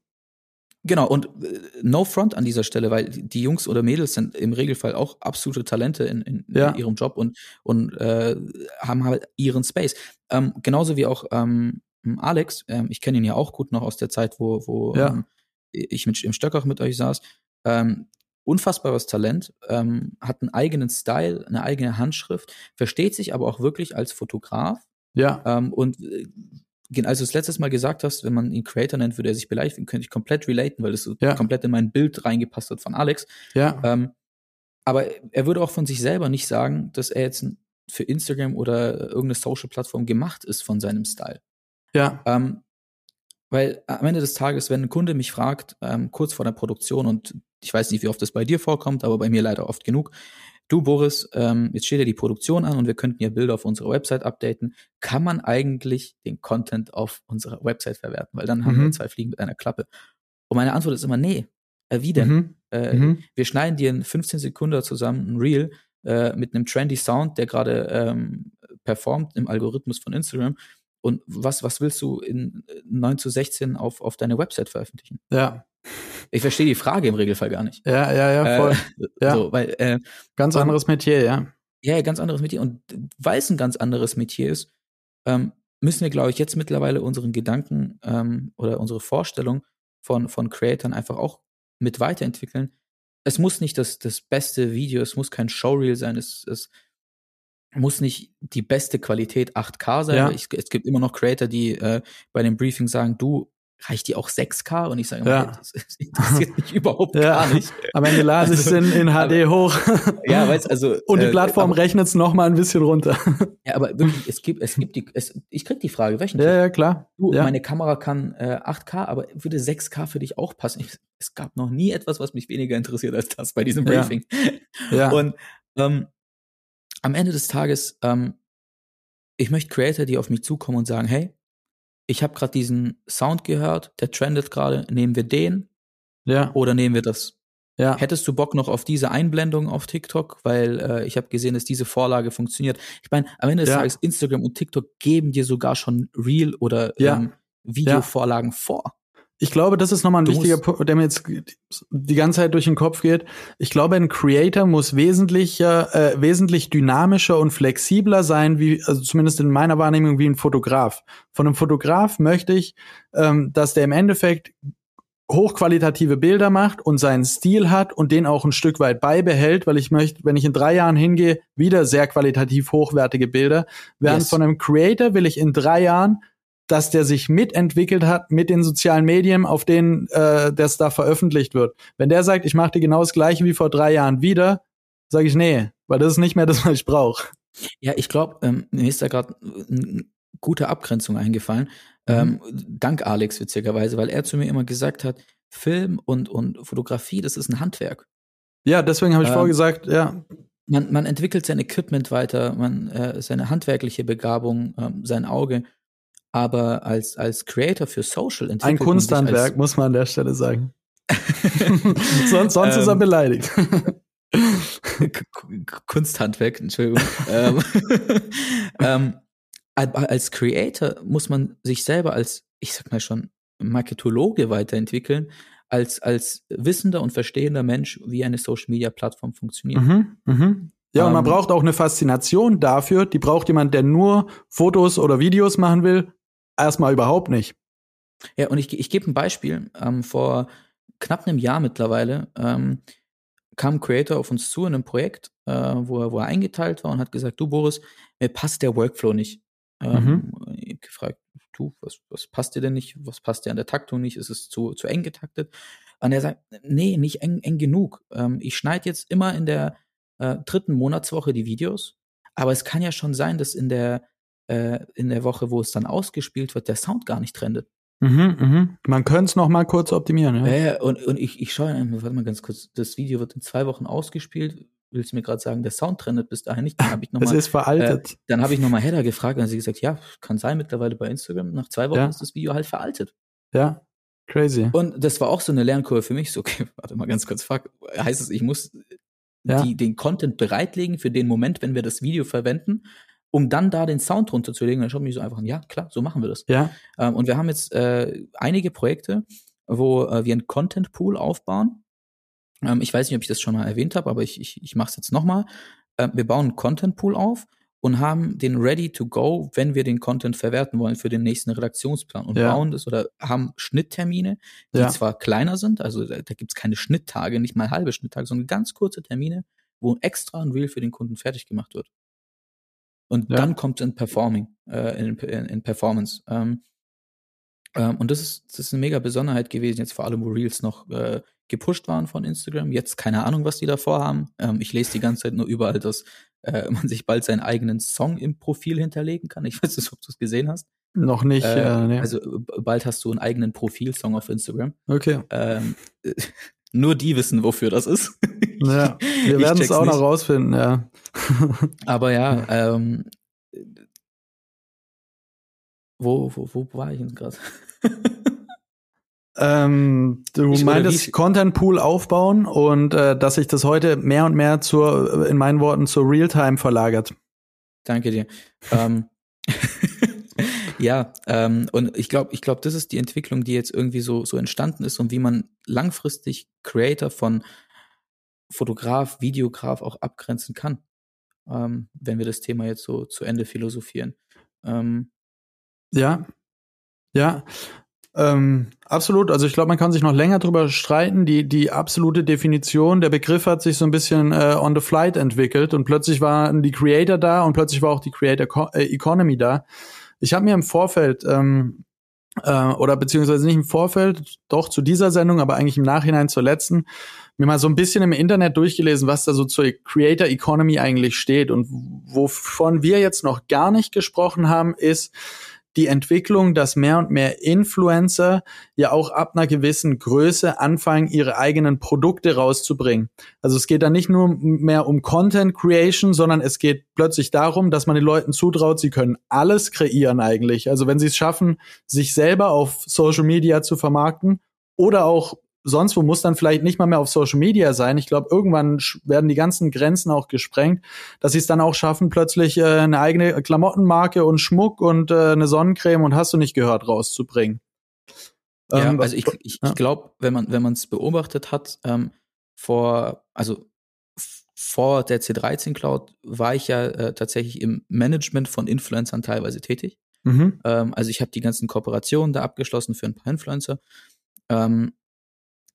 Genau, und äh, no front an dieser Stelle, weil die Jungs oder Mädels sind im Regelfall auch absolute Talente in, in, ja. in ihrem Job und, und äh, haben halt ihren Space. Ähm, genauso wie auch ähm, Alex, ähm, ich kenne ihn ja auch gut noch aus der Zeit, wo, wo ja. ähm, ich mit, im Stöckach mit euch saß. Ähm, unfassbares Talent, ähm, hat einen eigenen Style, eine eigene Handschrift, versteht sich aber auch wirklich als Fotograf Ja. Und äh, als du es letztes Mal gesagt hast, wenn man ihn Creator nennt, würde er sich beleidigt, könnte ich komplett relaten, weil das so Ja. komplett in mein Bild reingepasst hat von Alex. Ja. Ähm, aber er würde auch von sich selber nicht sagen, dass er jetzt für Instagram oder irgendeine Social-Plattform gemacht ist von seinem Style. Ja. Ähm, weil am Ende des Tages, wenn ein Kunde mich fragt, ähm, kurz vor der Produktion, und ich weiß nicht, wie oft das bei dir vorkommt, aber bei mir leider oft genug, du Boris, ähm, jetzt steht ja die Produktion an und wir könnten ja Bilder auf unserer Website updaten. Kann man eigentlich den Content auf unserer Website verwerten? Weil dann haben Mhm. wir zwei Fliegen mit einer Klappe. Und meine Antwort ist immer, nee. Äh, wie denn? Mhm. Äh, Mhm. Wir schneiden dir in 15 Sekunden zusammen ein Reel äh, mit einem trendy Sound, der gerade ähm, performt im Algorithmus von Instagram. Und was, was willst du in äh, 9 zu 16 auf, auf deine Website veröffentlichen? Ja. Ich verstehe die Frage im Regelfall gar nicht. Ja, ja, ja, voll. Äh, [laughs] Ja. So, weil, äh, Ganz anderes Metier, ja. ja, ganz anderes Metier. Und weil es ein ganz anderes Metier ist, ähm, müssen wir, glaube ich, jetzt mittlerweile unseren Gedanken ähm, oder unsere Vorstellung von, von Creatern einfach auch mit weiterentwickeln. Es muss nicht das, das beste Video, es muss kein Showreel sein, es, es muss nicht die beste Qualität 8K sein. Ja. Ich, es gibt immer noch Creator, die äh, bei dem Briefing sagen, du, reicht dir auch 6K? Und ich sage immer, Ja. das, das interessiert mich [laughs] überhaupt Ja. gar nicht. Am Ende lade ich es in, in HD hoch. [laughs] Ja, weißt also. Und die äh, Plattform aber- rechnet es nochmal ein bisschen runter. Ja, aber wirklich, es gibt, es gibt die, es, ich krieg die Frage wöchentlich. Ja, ja, klar. Du, ja. meine Kamera kann äh, 8K, aber würde 6K für dich auch passen? Ich, es gab noch nie etwas, was mich weniger interessiert als das bei diesem. Briefing. ja. Und ähm, am Ende des Tages, ähm, ich möchte Creator, die auf mich zukommen und sagen, hey, ich habe gerade diesen Sound gehört, der trendet gerade, nehmen wir den ja. oder nehmen wir das? ja. Hättest du Bock noch auf diese Einblendung auf TikTok? Weil äh, ich habe gesehen, dass diese Vorlage funktioniert. Ich meine, am Ende des Ja. Tages, Instagram und TikTok geben dir sogar schon Reel oder Ja. ähm, Videovorlagen vor. Ich glaube, das ist nochmal ein Du wichtiger Punkt, der mir jetzt die ganze Zeit durch den Kopf geht. Ich glaube, ein Creator muss wesentlicher, äh, wesentlich dynamischer und flexibler sein, wie, also zumindest in meiner Wahrnehmung, wie ein Fotograf. Von einem Fotograf möchte ich, ähm, dass der im Endeffekt hochqualitative Bilder macht und seinen Stil hat und den auch ein Stück weit beibehält, weil ich möchte, wenn ich in drei Jahren hingehe, wieder sehr qualitativ hochwertige Bilder. Während Yes. von einem Creator will ich in drei Jahren dass der sich mitentwickelt hat mit den sozialen Medien, auf denen äh, das da veröffentlicht wird. Wenn der sagt, ich mache dir genau das gleiche wie vor drei Jahren wieder, sage ich nee, weil das ist nicht mehr das, was ich brauche. Ja, ich glaube, ähm, mir ist da gerade eine gute Abgrenzung eingefallen. Mhm. Ähm, dank Alex, witzigerweise, weil er zu mir immer gesagt hat, Film und, und Fotografie, das ist ein Handwerk. Ja, deswegen habe ich Ähm, vorher gesagt, ja, Man, man entwickelt sein Equipment weiter, man äh, seine handwerkliche Begabung, ähm, sein Auge. Aber als, als Creator für Social entwickelt ein Kunsthandwerk, muss man an der Stelle sagen. [laughs] sonst sonst ist er Ähm, beleidigt. Kunsthandwerk, Entschuldigung. ähm, [laughs] ähm, al- als Creator muss man sich selber als, ich sag mal schon, Marketologe weiterentwickeln, als, als wissender und verstehender Mensch, wie eine Social Media Plattform funktioniert. Mhm, mhm. Ja, und man Ähm, braucht auch eine Faszination dafür. Die braucht jemand, der nur Fotos oder Videos machen will. Erstmal überhaupt nicht. Ja, und ich, ich gebe ein Beispiel. Ähm, vor knapp einem Jahr mittlerweile ähm, kam ein Creator auf uns zu in einem Projekt, äh, wo, er, wo er eingeteilt war und hat gesagt, du Boris, mir passt der Workflow nicht. Ähm, Ich hab gefragt, du, was, was passt dir denn nicht? Was passt dir an der Taktung nicht? Ist es zu, zu eng getaktet? Und er sagt, nee, nicht eng, eng genug. Ähm, ich schneide jetzt immer in der äh, dritten Monatswoche die Videos, aber es kann ja schon sein, dass in der, äh, in der Woche, wo es dann ausgespielt wird, der Sound gar nicht trendet. Mhm, mhm. Man könnte es noch mal kurz optimieren. Ja. Ja, und, und ich, ich schaue einfach, warte mal ganz kurz, das Video wird in zwei Wochen ausgespielt. Willst du mir gerade sagen, der Sound trendet bis dahin nicht? Dann habe ich [laughs] es nochmal ist veraltet. dann habe ich nochmal Header gefragt und sie gesagt, ja, kann sein mittlerweile bei Instagram. Nach zwei Wochen Ja. ist das Video halt veraltet. ja, crazy. Und das war auch so eine Lernkurve für mich. So, okay, [laughs] warte mal ganz kurz, fuck. Heißt es, ich muss Ja. die, den Content bereitlegen für den Moment, wenn wir das Video verwenden, um dann da den Sound runterzulegen? Dann schaut mich so einfach an, ja, klar, so machen wir das. Ja, Ähm, und wir haben jetzt äh, einige Projekte, wo äh, wir einen Content Pool aufbauen. Ähm, ich weiß nicht, ob ich das schon mal erwähnt habe, aber ich, ich, ich mache es jetzt nochmal. Ähm, wir bauen einen Content Pool auf und haben den ready to go, wenn wir den Content verwerten wollen für den nächsten Redaktionsplan und Ja. bauen das oder haben Schnitttermine, die Ja. zwar kleiner sind, also da, da gibt es keine Schnitttage, nicht mal halbe Schnitttage, sondern ganz kurze Termine, wo extra ein Reel für den Kunden fertig gemacht wird. Und ja. dann kommt es in Performing, äh, in, in, in Performance. Ähm, ähm, und das ist, das ist eine mega Besonderheit gewesen, jetzt vor allem, wo Reels noch äh, gepusht waren von Instagram. Jetzt keine Ahnung, was die da vorhaben. Ähm, ich lese die ganze Zeit nur überall, dass äh, [laughs] man sich bald seinen eigenen Song im Profil hinterlegen kann. Ich weiß nicht, ob du es gesehen hast. Noch nicht. Äh, nee. Also bald hast du einen eigenen Profilsong auf Instagram. Okay. Ähm, [laughs] nur die wissen, wofür das ist. [laughs] ja, wir werden es auch nicht. noch rausfinden, ja. [laughs] [laughs] Aber ja, ähm, wo, wo, wo war ich jetzt gerade? ähm, du ich meintest Content Pool aufbauen und äh, dass sich das heute mehr und mehr zur, in meinen Worten, zur Realtime verlagert. Danke dir. ähm, ja, ähm, und ich glaube, ich glaube, das ist die Entwicklung, die jetzt irgendwie so so entstanden ist und wie man langfristig Creator von Fotograf, Videograf auch abgrenzen kann, ähm, wenn wir das Thema jetzt so zu Ende philosophieren. Ähm, ja, ja, ähm, absolut. Also ich glaube, man kann sich noch länger drüber streiten. Die, die absolute Definition, der Begriff hat sich so ein bisschen äh, on the flight entwickelt und plötzlich waren die Creator da und plötzlich war auch die Creator Co äh, Economy da. Ich habe mir im Vorfeld ähm, äh, oder beziehungsweise nicht im Vorfeld, doch zu dieser Sendung, aber eigentlich im Nachhinein zur letzten, mir mal so ein bisschen im Internet durchgelesen, was da so zur Creator Economy eigentlich steht. Und wovon wir jetzt noch gar nicht gesprochen haben, ist, die Entwicklung, dass mehr und mehr Influencer ja auch ab einer gewissen Größe anfangen, ihre eigenen Produkte rauszubringen. Also es geht da nicht nur mehr um Content Creation, sondern es geht plötzlich darum, dass man den Leuten zutraut, sie können alles kreieren eigentlich. Also wenn sie es schaffen, sich selber auf Social Media zu vermarkten oder auch sonst wo muss dann vielleicht nicht mal mehr auf Social Media sein. Ich glaube, irgendwann werden die ganzen Grenzen auch gesprengt, dass sie es dann auch schaffen, plötzlich äh, eine eigene Klamottenmarke und Schmuck und äh, eine Sonnencreme und hast du nicht gehört rauszubringen. Ja, ähm, also ich, ich, ja. ich glaube, wenn man wenn man es beobachtet hat, ähm, vor also vor der C13 Cloud war ich ja äh, tatsächlich im Management von Influencern teilweise tätig. Mhm. Ähm, also ich habe die ganzen Kooperationen da abgeschlossen für ein paar Influencer. Ähm,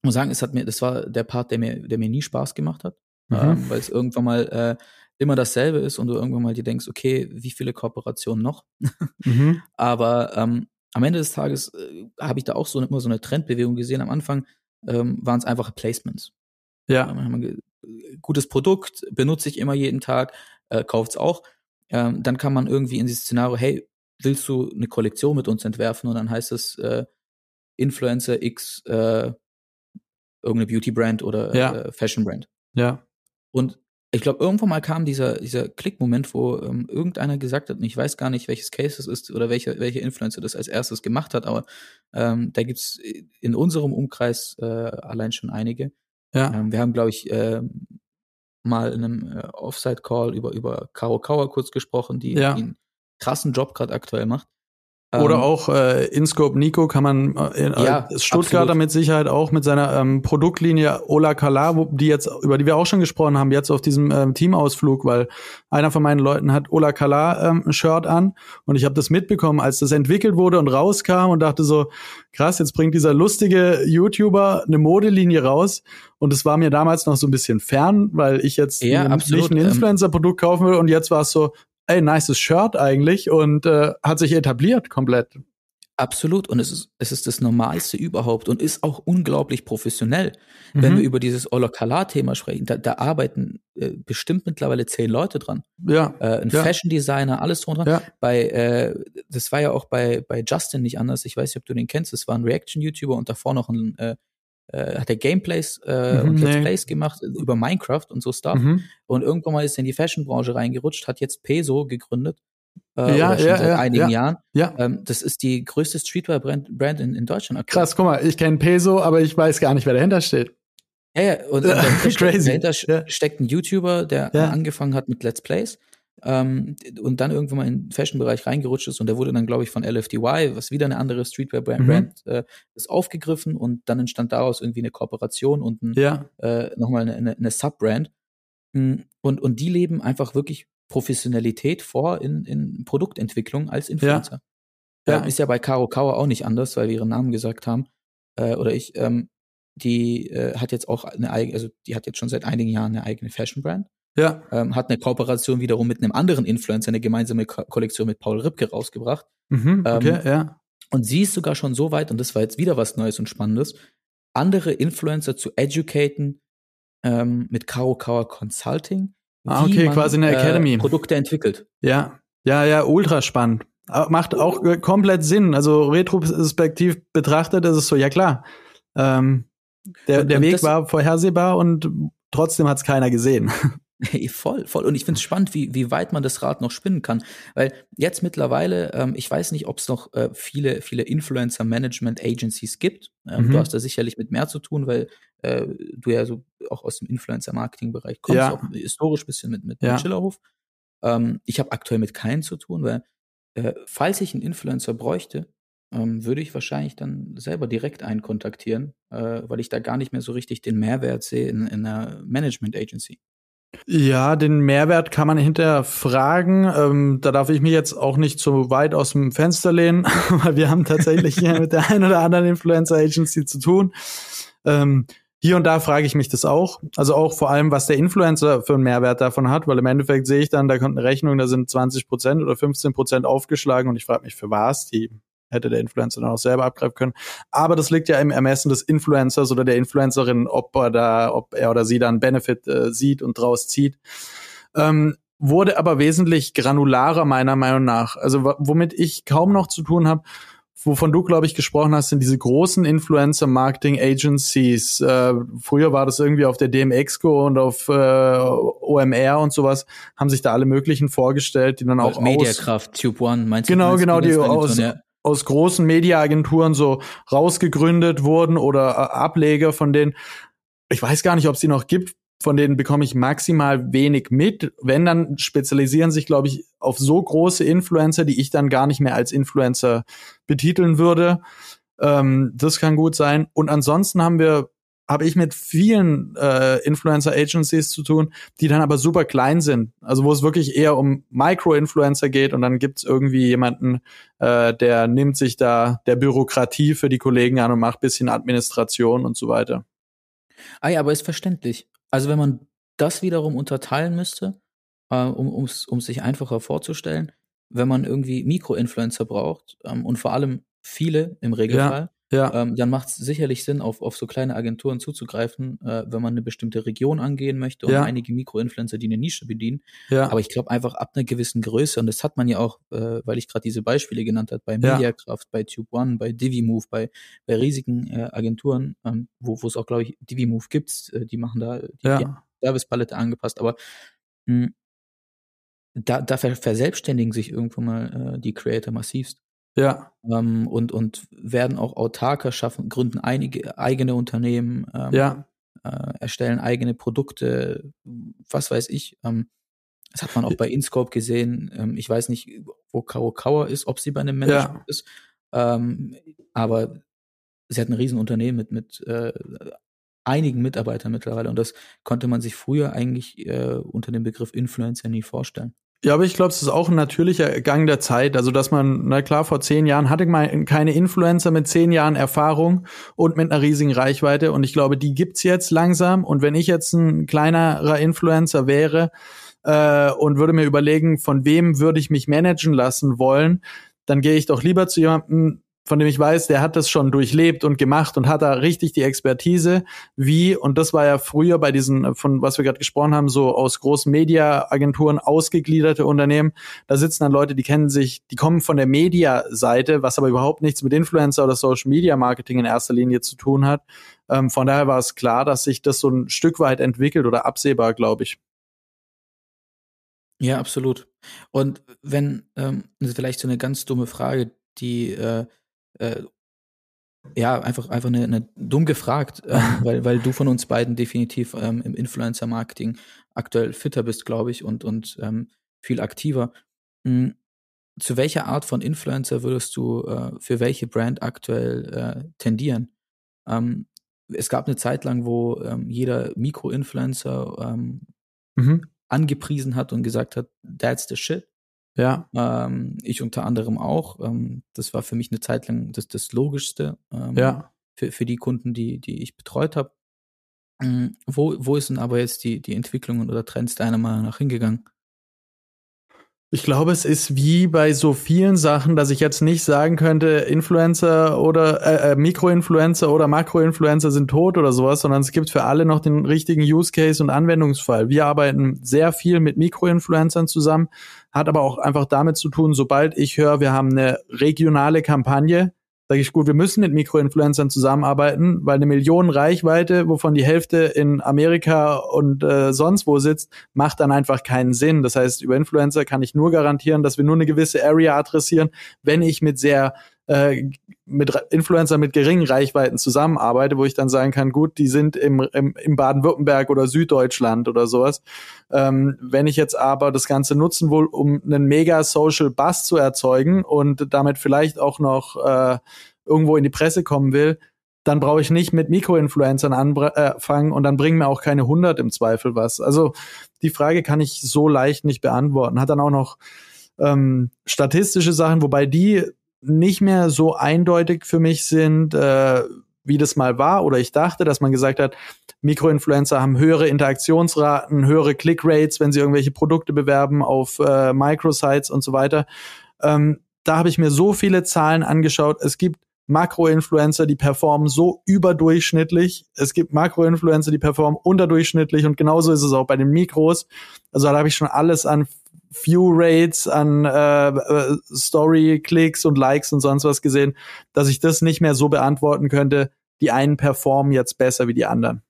muss sagen, es hat mir, das war der Part, der mir, der mir nie Spaß gemacht hat, mhm. ähm, weil es irgendwann mal äh, immer dasselbe ist und du irgendwann mal dir denkst, okay, wie viele Kooperationen noch? mhm. [laughs] Aber ähm, am Ende des Tages äh, habe ich da auch so immer so eine Trendbewegung gesehen. Am Anfang ähm, waren es einfache Placements. Ja. Ähm, gutes Produkt, benutze ich immer jeden Tag, äh, kauft es auch. Ähm, dann kann man irgendwie in dieses Szenario, hey, willst du eine Kollektion mit uns entwerfen? Und dann heißt es äh, Influencer X äh, irgendeine Beauty-Brand oder ja. äh, Fashion-Brand. Ja. Und ich glaube, irgendwann mal kam dieser, dieser Klick-Moment, wo ähm, irgendeiner gesagt hat, und ich weiß gar nicht, welches Case es ist oder welcher welche Influencer das als erstes gemacht hat, aber ähm, da gibt's in unserem Umkreis äh, allein schon einige. Ja. Ähm, wir haben, glaube ich, äh, mal in einem äh, Offside-Call über, über Caro Kauer kurz gesprochen, die, ja. die einen krassen Job gerade aktuell macht. Oder ähm, auch äh, InScope Nico kann man äh, ja, Stuttgarter absolut. mit Sicherheit auch mit seiner ähm, Produktlinie Ola Kala, wo, die jetzt über die wir auch schon gesprochen haben, jetzt auf diesem ähm, Teamausflug, weil einer von meinen Leuten hat Ola Kala ähm, ein Shirt an und ich habe das mitbekommen, als das entwickelt wurde und rauskam und dachte so krass, jetzt bringt dieser lustige YouTuber eine Modelinie raus und es war mir damals noch so ein bisschen fern, weil ich jetzt ja, nicht ein ähm, Influencer Produkt kaufen will und jetzt war es so ey, nices Shirt eigentlich und äh, hat sich etabliert komplett. Absolut. Und es ist, es ist das Normalste überhaupt und ist auch unglaublich professionell. Mhm. Wenn wir über dieses Olokala-Thema sprechen, da, da arbeiten äh, bestimmt mittlerweile zehn Leute dran. Ja. Äh, ein ja. Fashion Designer, alles dran. Ja. Bei, äh, das war ja auch bei, bei Justin nicht anders. Ich weiß nicht, ob du den kennst. Das war ein Reaction-YouTuber und davor noch ein äh, äh, hat er Gameplays äh, mhm, und Let's nee. Plays gemacht über Minecraft und so Stuff. Mhm. Und irgendwann mal ist er in die Fashion-Branche reingerutscht, hat jetzt Peso gegründet. Äh, ja, ja, seit ja, einigen ja, Jahren. Ja. Ähm, das ist die größte Streetwear-Brand Brand in, in Deutschland aktuell. Krass, guck mal, ich kenne Peso, aber ich weiß gar nicht, wer dahinter steht. Ja, ja, und, und [laughs] dahinter, steckt ein YouTuber, der angefangen hat mit Let's Plays ähm, und dann irgendwann mal in den Fashion-Bereich reingerutscht ist und der wurde dann, glaube ich, von LFDY, was wieder eine andere Streetwear-Brand mhm. äh, ist, aufgegriffen und dann entstand daraus irgendwie eine Kooperation und ein, ja. äh, nochmal eine, eine, eine Sub-Brand. Mm, und, und die leben einfach wirklich Professionalität vor in, in Produktentwicklung als Influencer. Ja. ja. Ähm, ist ja bei Caro Kauer auch nicht anders, weil wir ihren Namen gesagt haben. Äh, oder ich, ähm, die äh, hat jetzt auch eine eigene, also die hat jetzt schon seit einigen Jahren eine eigene Fashion-Brand. Ja. Ähm, hat eine Kooperation wiederum mit einem anderen Influencer, eine gemeinsame Ko Kollektion mit Paul Ripke rausgebracht. Mhm, okay, Ähm, ja. Und sie ist sogar schon so weit, und das war jetzt wieder was Neues und Spannendes, andere Influencer zu educaten ähm, mit Karo Kawa Consulting. Ah, okay, man, quasi eine Academy. Äh, Produkte entwickelt. Ja, ja, ja, ultra spannend. Macht auch äh, komplett Sinn. Also retrospektiv betrachtet ist es so, ja klar. Ähm, der, der und Weg war vorhersehbar und trotzdem hat es keiner gesehen. [laughs] [laughs] Hey, voll, voll. Und ich finde es spannend, wie, wie weit man das Rad noch spinnen kann. Weil jetzt mittlerweile, ähm, ich weiß nicht, ob es noch äh, viele, viele Influencer-Management-Agencies gibt. Ähm, Mhm. Du hast da sicherlich mit mehr zu tun, weil äh, du ja so auch aus dem Influencer-Marketing-Bereich kommst, Ja. auch historisch bisschen mit, mit, Ja. mit Schillerhof. Ähm, ich habe aktuell mit keinen zu tun, weil äh, falls ich einen Influencer bräuchte, ähm, würde ich wahrscheinlich dann selber direkt einen kontaktieren, äh, weil ich da gar nicht mehr so richtig den Mehrwert sehe in, in einer Management-Agency. Ja, den Mehrwert kann man hinterher fragen. Ähm, da darf ich mich jetzt auch nicht so weit aus dem Fenster lehnen, [laughs] weil wir haben tatsächlich hier mit der einen oder anderen Influencer Agency zu tun. Ähm, hier und da frage ich mich das auch. Also auch vor allem, was der Influencer für einen Mehrwert davon hat, weil im Endeffekt sehe ich dann, da kommt eine Rechnung, da sind 20 Prozent oder 15 Prozent aufgeschlagen und ich frage mich, für was? Die hätte der Influencer dann auch selber abgreifen können. Aber das liegt ja im Ermessen des Influencers oder der Influencerin, ob er da, ob er oder sie da einen Benefit äh, sieht und draus zieht. Ähm, wurde aber wesentlich granularer meiner Meinung nach. Also womit ich kaum noch zu tun habe, wovon du, glaube ich, gesprochen hast, sind diese großen Influencer-Marketing-Agencies. Äh, früher war das irgendwie auf der DMX-Co und auf äh, OMR und sowas, haben sich da alle möglichen vorgestellt, die dann auch aus, Mediakraft, Tube One, meinst du? Genau, meinst du genau, die das aus, ja. Aus großen Mediaagenturen so rausgegründet wurden oder äh, Ableger von denen. Ich weiß gar nicht, ob es die noch gibt. Von denen bekomme ich maximal wenig mit. Wenn, dann spezialisieren sich, glaube ich, auf so große Influencer, die ich dann gar nicht mehr als Influencer betiteln würde. Ähm, das kann gut sein. Und ansonsten haben wir, habe ich mit vielen äh, Influencer-Agencies zu tun, die dann aber super klein sind. Also wo es wirklich eher um Micro-Influencer geht und dann gibt's irgendwie jemanden, äh, der nimmt sich da der Bürokratie für die Kollegen an und macht bisschen Administration und so weiter. Ah ja, aber ist verständlich. Also wenn man das wiederum unterteilen müsste, äh, um ums, um sich einfacher vorzustellen, wenn man irgendwie Mikroinfluencer braucht ähm, und vor allem viele im Regelfall, Ja, ähm, dann macht es sicherlich Sinn, auf, auf so kleine Agenturen zuzugreifen, äh, wenn man eine bestimmte Region angehen möchte und Ja. einige Mikroinfluencer, die eine Nische bedienen. ja, Aber ich glaube einfach ab einer gewissen Größe, und das hat man ja auch, äh, weil ich gerade diese Beispiele genannt habe, bei Ja. Mediakraft, bei Tube One, bei DiviMove, bei, bei riesigen äh, Agenturen, ähm, wo es auch, glaube ich, DiviMove gibt, äh, die machen da die, die ja, Servicepalette angepasst, aber mh, da, da ver verselbstständigen sich irgendwo mal äh, die Creator massivst ja, ähm, und, und werden auch autarker schaffen, gründen einige eigene Unternehmen, ähm, ja, äh, erstellen eigene Produkte, was weiß ich. Ähm, das hat man auch bei InScope gesehen. Ähm, ich weiß nicht, wo Karo Kauer ist, ob sie bei einem Management ist. Ähm, aber sie hat ein Riesenunternehmen mit, mit äh, einigen Mitarbeitern mittlerweile. Und das konnte man sich früher eigentlich äh, unter dem Begriff Influencer nie vorstellen. Ja, aber ich glaube, es ist auch ein natürlicher Gang der Zeit. Also, dass man, na klar, vor zehn Jahren hatte man keine Influencer mit zehn Jahren Erfahrung und mit einer riesigen Reichweite. Und ich glaube, die gibt's jetzt langsam. Und wenn ich jetzt ein kleinerer Influencer wäre äh, und würde mir überlegen, von wem würde ich mich managen lassen wollen, dann gehe ich doch lieber zu jemandem, von dem ich weiß, der hat das schon durchlebt und gemacht und hat da richtig die Expertise, wie, und das war ja früher bei diesen, von was wir gerade gesprochen haben, so aus großen Mediaagenturen ausgegliederte Unternehmen, da sitzen dann Leute, die kennen sich, die kommen von der Media-Seite, was aber überhaupt nichts mit Influencer oder Social Media Marketing in erster Linie zu tun hat. Ähm, von daher war es klar, dass sich das so ein Stück weit entwickelt oder absehbar, glaube ich. Ja, absolut. Und wenn, ähm, ist vielleicht so eine ganz dumme Frage, die äh, äh, ja einfach einfach eine, eine dumm gefragt, ähm, weil weil du von uns beiden definitiv ähm, im Influencer-Marketing aktuell fitter bist, glaube ich, und und ähm, viel aktiver. Hm, zu welcher Art von Influencer würdest du äh, für welche Brand aktuell äh, tendieren? Ähm, es gab eine Zeit lang, wo ähm, jeder Mikro-Influencer ähm, Mhm. angepriesen hat und gesagt hat, that's the shit. Ja, Ähm, ich unter anderem auch. Ähm, das war für mich eine Zeit lang das, das Logischste ähm, ja, für, für die Kunden, die, die ich betreut habe. Mm, Wo, wo ist denn aber jetzt die, die Entwicklungen oder Trends deiner Meinung nach hingegangen? Ich glaube, es ist wie bei so vielen Sachen, dass ich jetzt nicht sagen könnte, Influencer oder äh, äh, Mikroinfluencer oder Makroinfluencer sind tot oder sowas, sondern es gibt für alle noch den richtigen Use Case und Anwendungsfall. Wir arbeiten sehr viel mit Mikroinfluencern zusammen, hat aber auch einfach damit zu tun, sobald ich höre, wir haben eine regionale Kampagne, sage ich, gut, wir müssen mit Mikroinfluencern zusammenarbeiten, weil eine Million Reichweite, wovon die Hälfte in Amerika und äh, sonst wo sitzt, macht dann einfach keinen Sinn. Das heißt, über Influencer kann ich nur garantieren, dass wir nur eine gewisse Area adressieren, wenn ich mit sehr äh, mit Influencer mit geringen Reichweiten zusammenarbeite, wo ich dann sagen kann, gut, die sind im, im, im Baden-Württemberg oder Süddeutschland oder sowas. Ähm, wenn ich jetzt aber das Ganze nutzen will, um einen mega Social Buzz zu erzeugen und damit vielleicht auch noch äh, irgendwo in die Presse kommen will, dann brauche ich nicht mit Mikroinfluencern anfangen äh, und dann bringen mir auch keine 100 im Zweifel was. Also die Frage kann ich so leicht nicht beantworten. Hat dann auch noch ähm, statistische Sachen, wobei die nicht mehr so eindeutig für mich sind, äh, wie das mal war oder ich dachte, dass man gesagt hat, Mikroinfluencer haben höhere Interaktionsraten, höhere Clickrates, wenn sie irgendwelche Produkte bewerben auf äh, Microsites und so weiter. Ähm, da habe ich mir so viele Zahlen angeschaut. Es gibt Makroinfluencer, die performen so überdurchschnittlich. Es gibt Makroinfluencer, die performen unterdurchschnittlich und genauso ist es auch bei den Mikros. Also da habe ich schon alles an View Rates, an äh, äh, Story Klicks und Likes und sonst was gesehen, dass ich das nicht mehr so beantworten könnte. Die einen performen jetzt besser wie die anderen.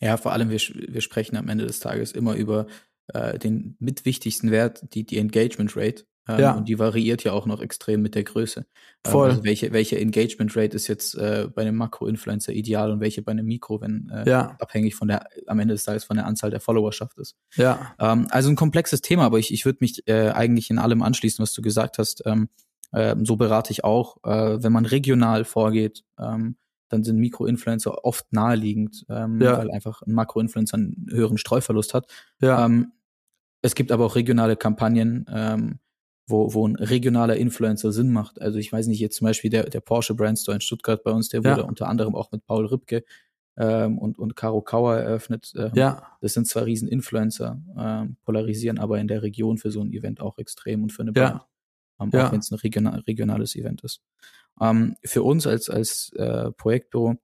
Ja, vor allem wir, wir sprechen am Ende des Tages immer über äh, den mitwichtigsten Wert, die die Engagement Rate. Ähm, ja. Und die variiert ja auch noch extrem mit der Größe. Ähm, Voll. Also welche, welche Engagement Rate ist jetzt äh, bei einem Makro-Influencer ideal und welche bei einem Mikro, wenn äh, ja. abhängig von der, am Ende des Tages von der Anzahl der Followerschaft ist. Ja. Ähm, also ein komplexes Thema, aber ich, ich würde mich äh, eigentlich in allem anschließen, was du gesagt hast. Ähm, äh, so berate ich auch, äh, wenn man regional vorgeht, ähm, dann sind Mikro-Influencer oft naheliegend, ähm, Ja. weil einfach ein Makro-Influencer einen höheren Streuverlust hat. Ja. Ähm, es gibt aber auch regionale Kampagnen, ähm, wo, wo ein regionaler Influencer Sinn macht. Also ich weiß nicht, jetzt zum Beispiel der, der Porsche Brandstore in Stuttgart bei uns, der Ja. wurde unter anderem auch mit Paul Ripke ähm, und, und Caro Kauer eröffnet. Ähm, ja. Das sind zwar riesen Influencer, ähm, polarisieren aber in der Region für so ein Event auch extrem und für eine Ja. Brand. Ähm, Ja. Auch wenn es ein regional, regionales Event ist. Ähm, für uns als, als äh, Projektbüro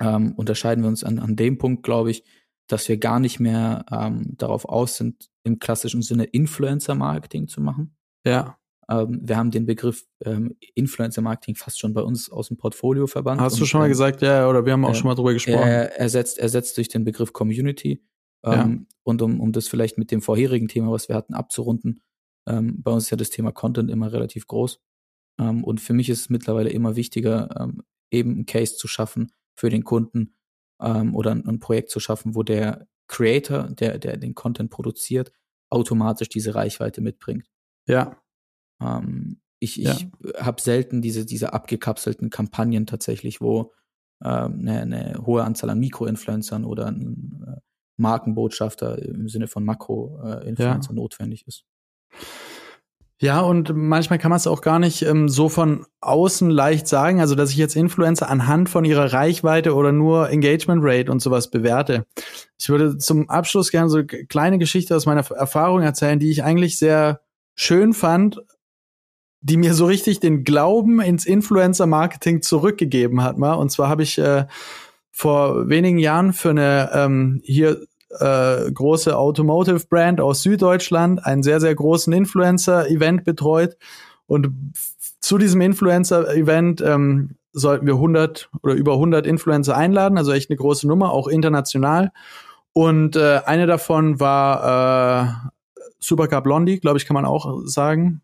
ähm, unterscheiden wir uns an, an dem Punkt, glaube ich, dass wir gar nicht mehr ähm, darauf aus sind, im klassischen Sinne Influencer-Marketing zu machen. Ja. Ähm, wir haben den Begriff ähm, Influencer-Marketing fast schon bei uns aus dem Portfolio verbannt. Hast du schon mal ähm, gesagt, ja, oder wir haben auch äh, schon mal drüber gesprochen. er, ersetzt, ersetzt durch den Begriff Community. Ähm, Und um, um das vielleicht mit dem vorherigen Thema, was wir hatten, abzurunden, ähm, bei uns ist ja das Thema Content immer relativ groß. Ähm, und für mich ist es mittlerweile immer wichtiger, ähm, eben einen Case zu schaffen für den Kunden ähm, oder ein, ein Projekt zu schaffen, wo der Creator, der, der den Content produziert, automatisch diese Reichweite mitbringt. Ja. Ähm, ich Ja. ich habe selten diese, diese abgekapselten Kampagnen tatsächlich, wo ähm, eine, eine hohe Anzahl an Mikroinfluencern oder ein äh, Markenbotschafter im Sinne von Makro-Influencer notwendig ist. Ja, und manchmal kann man es auch gar nicht ähm, so von außen leicht sagen, also dass ich jetzt Influencer anhand von ihrer Reichweite oder nur Engagement Rate und sowas bewerte. Ich würde zum Abschluss gerne so eine kleine Geschichte aus meiner Erfahrung erzählen, die ich eigentlich sehr schön fand, die mir so richtig den Glauben ins Influencer-Marketing zurückgegeben hat. Mal. Und zwar habe ich äh, vor wenigen Jahren für eine ähm, hier äh, große Automotive Brand aus Süddeutschland einen sehr, sehr großen Influencer-Event betreut. Und zu diesem Influencer-Event ähm, sollten wir 100 oder über 100 Influencer einladen, also echt eine große Nummer, auch international. Und äh, eine davon war äh, Supercar Blondie, glaube ich, kann man auch sagen.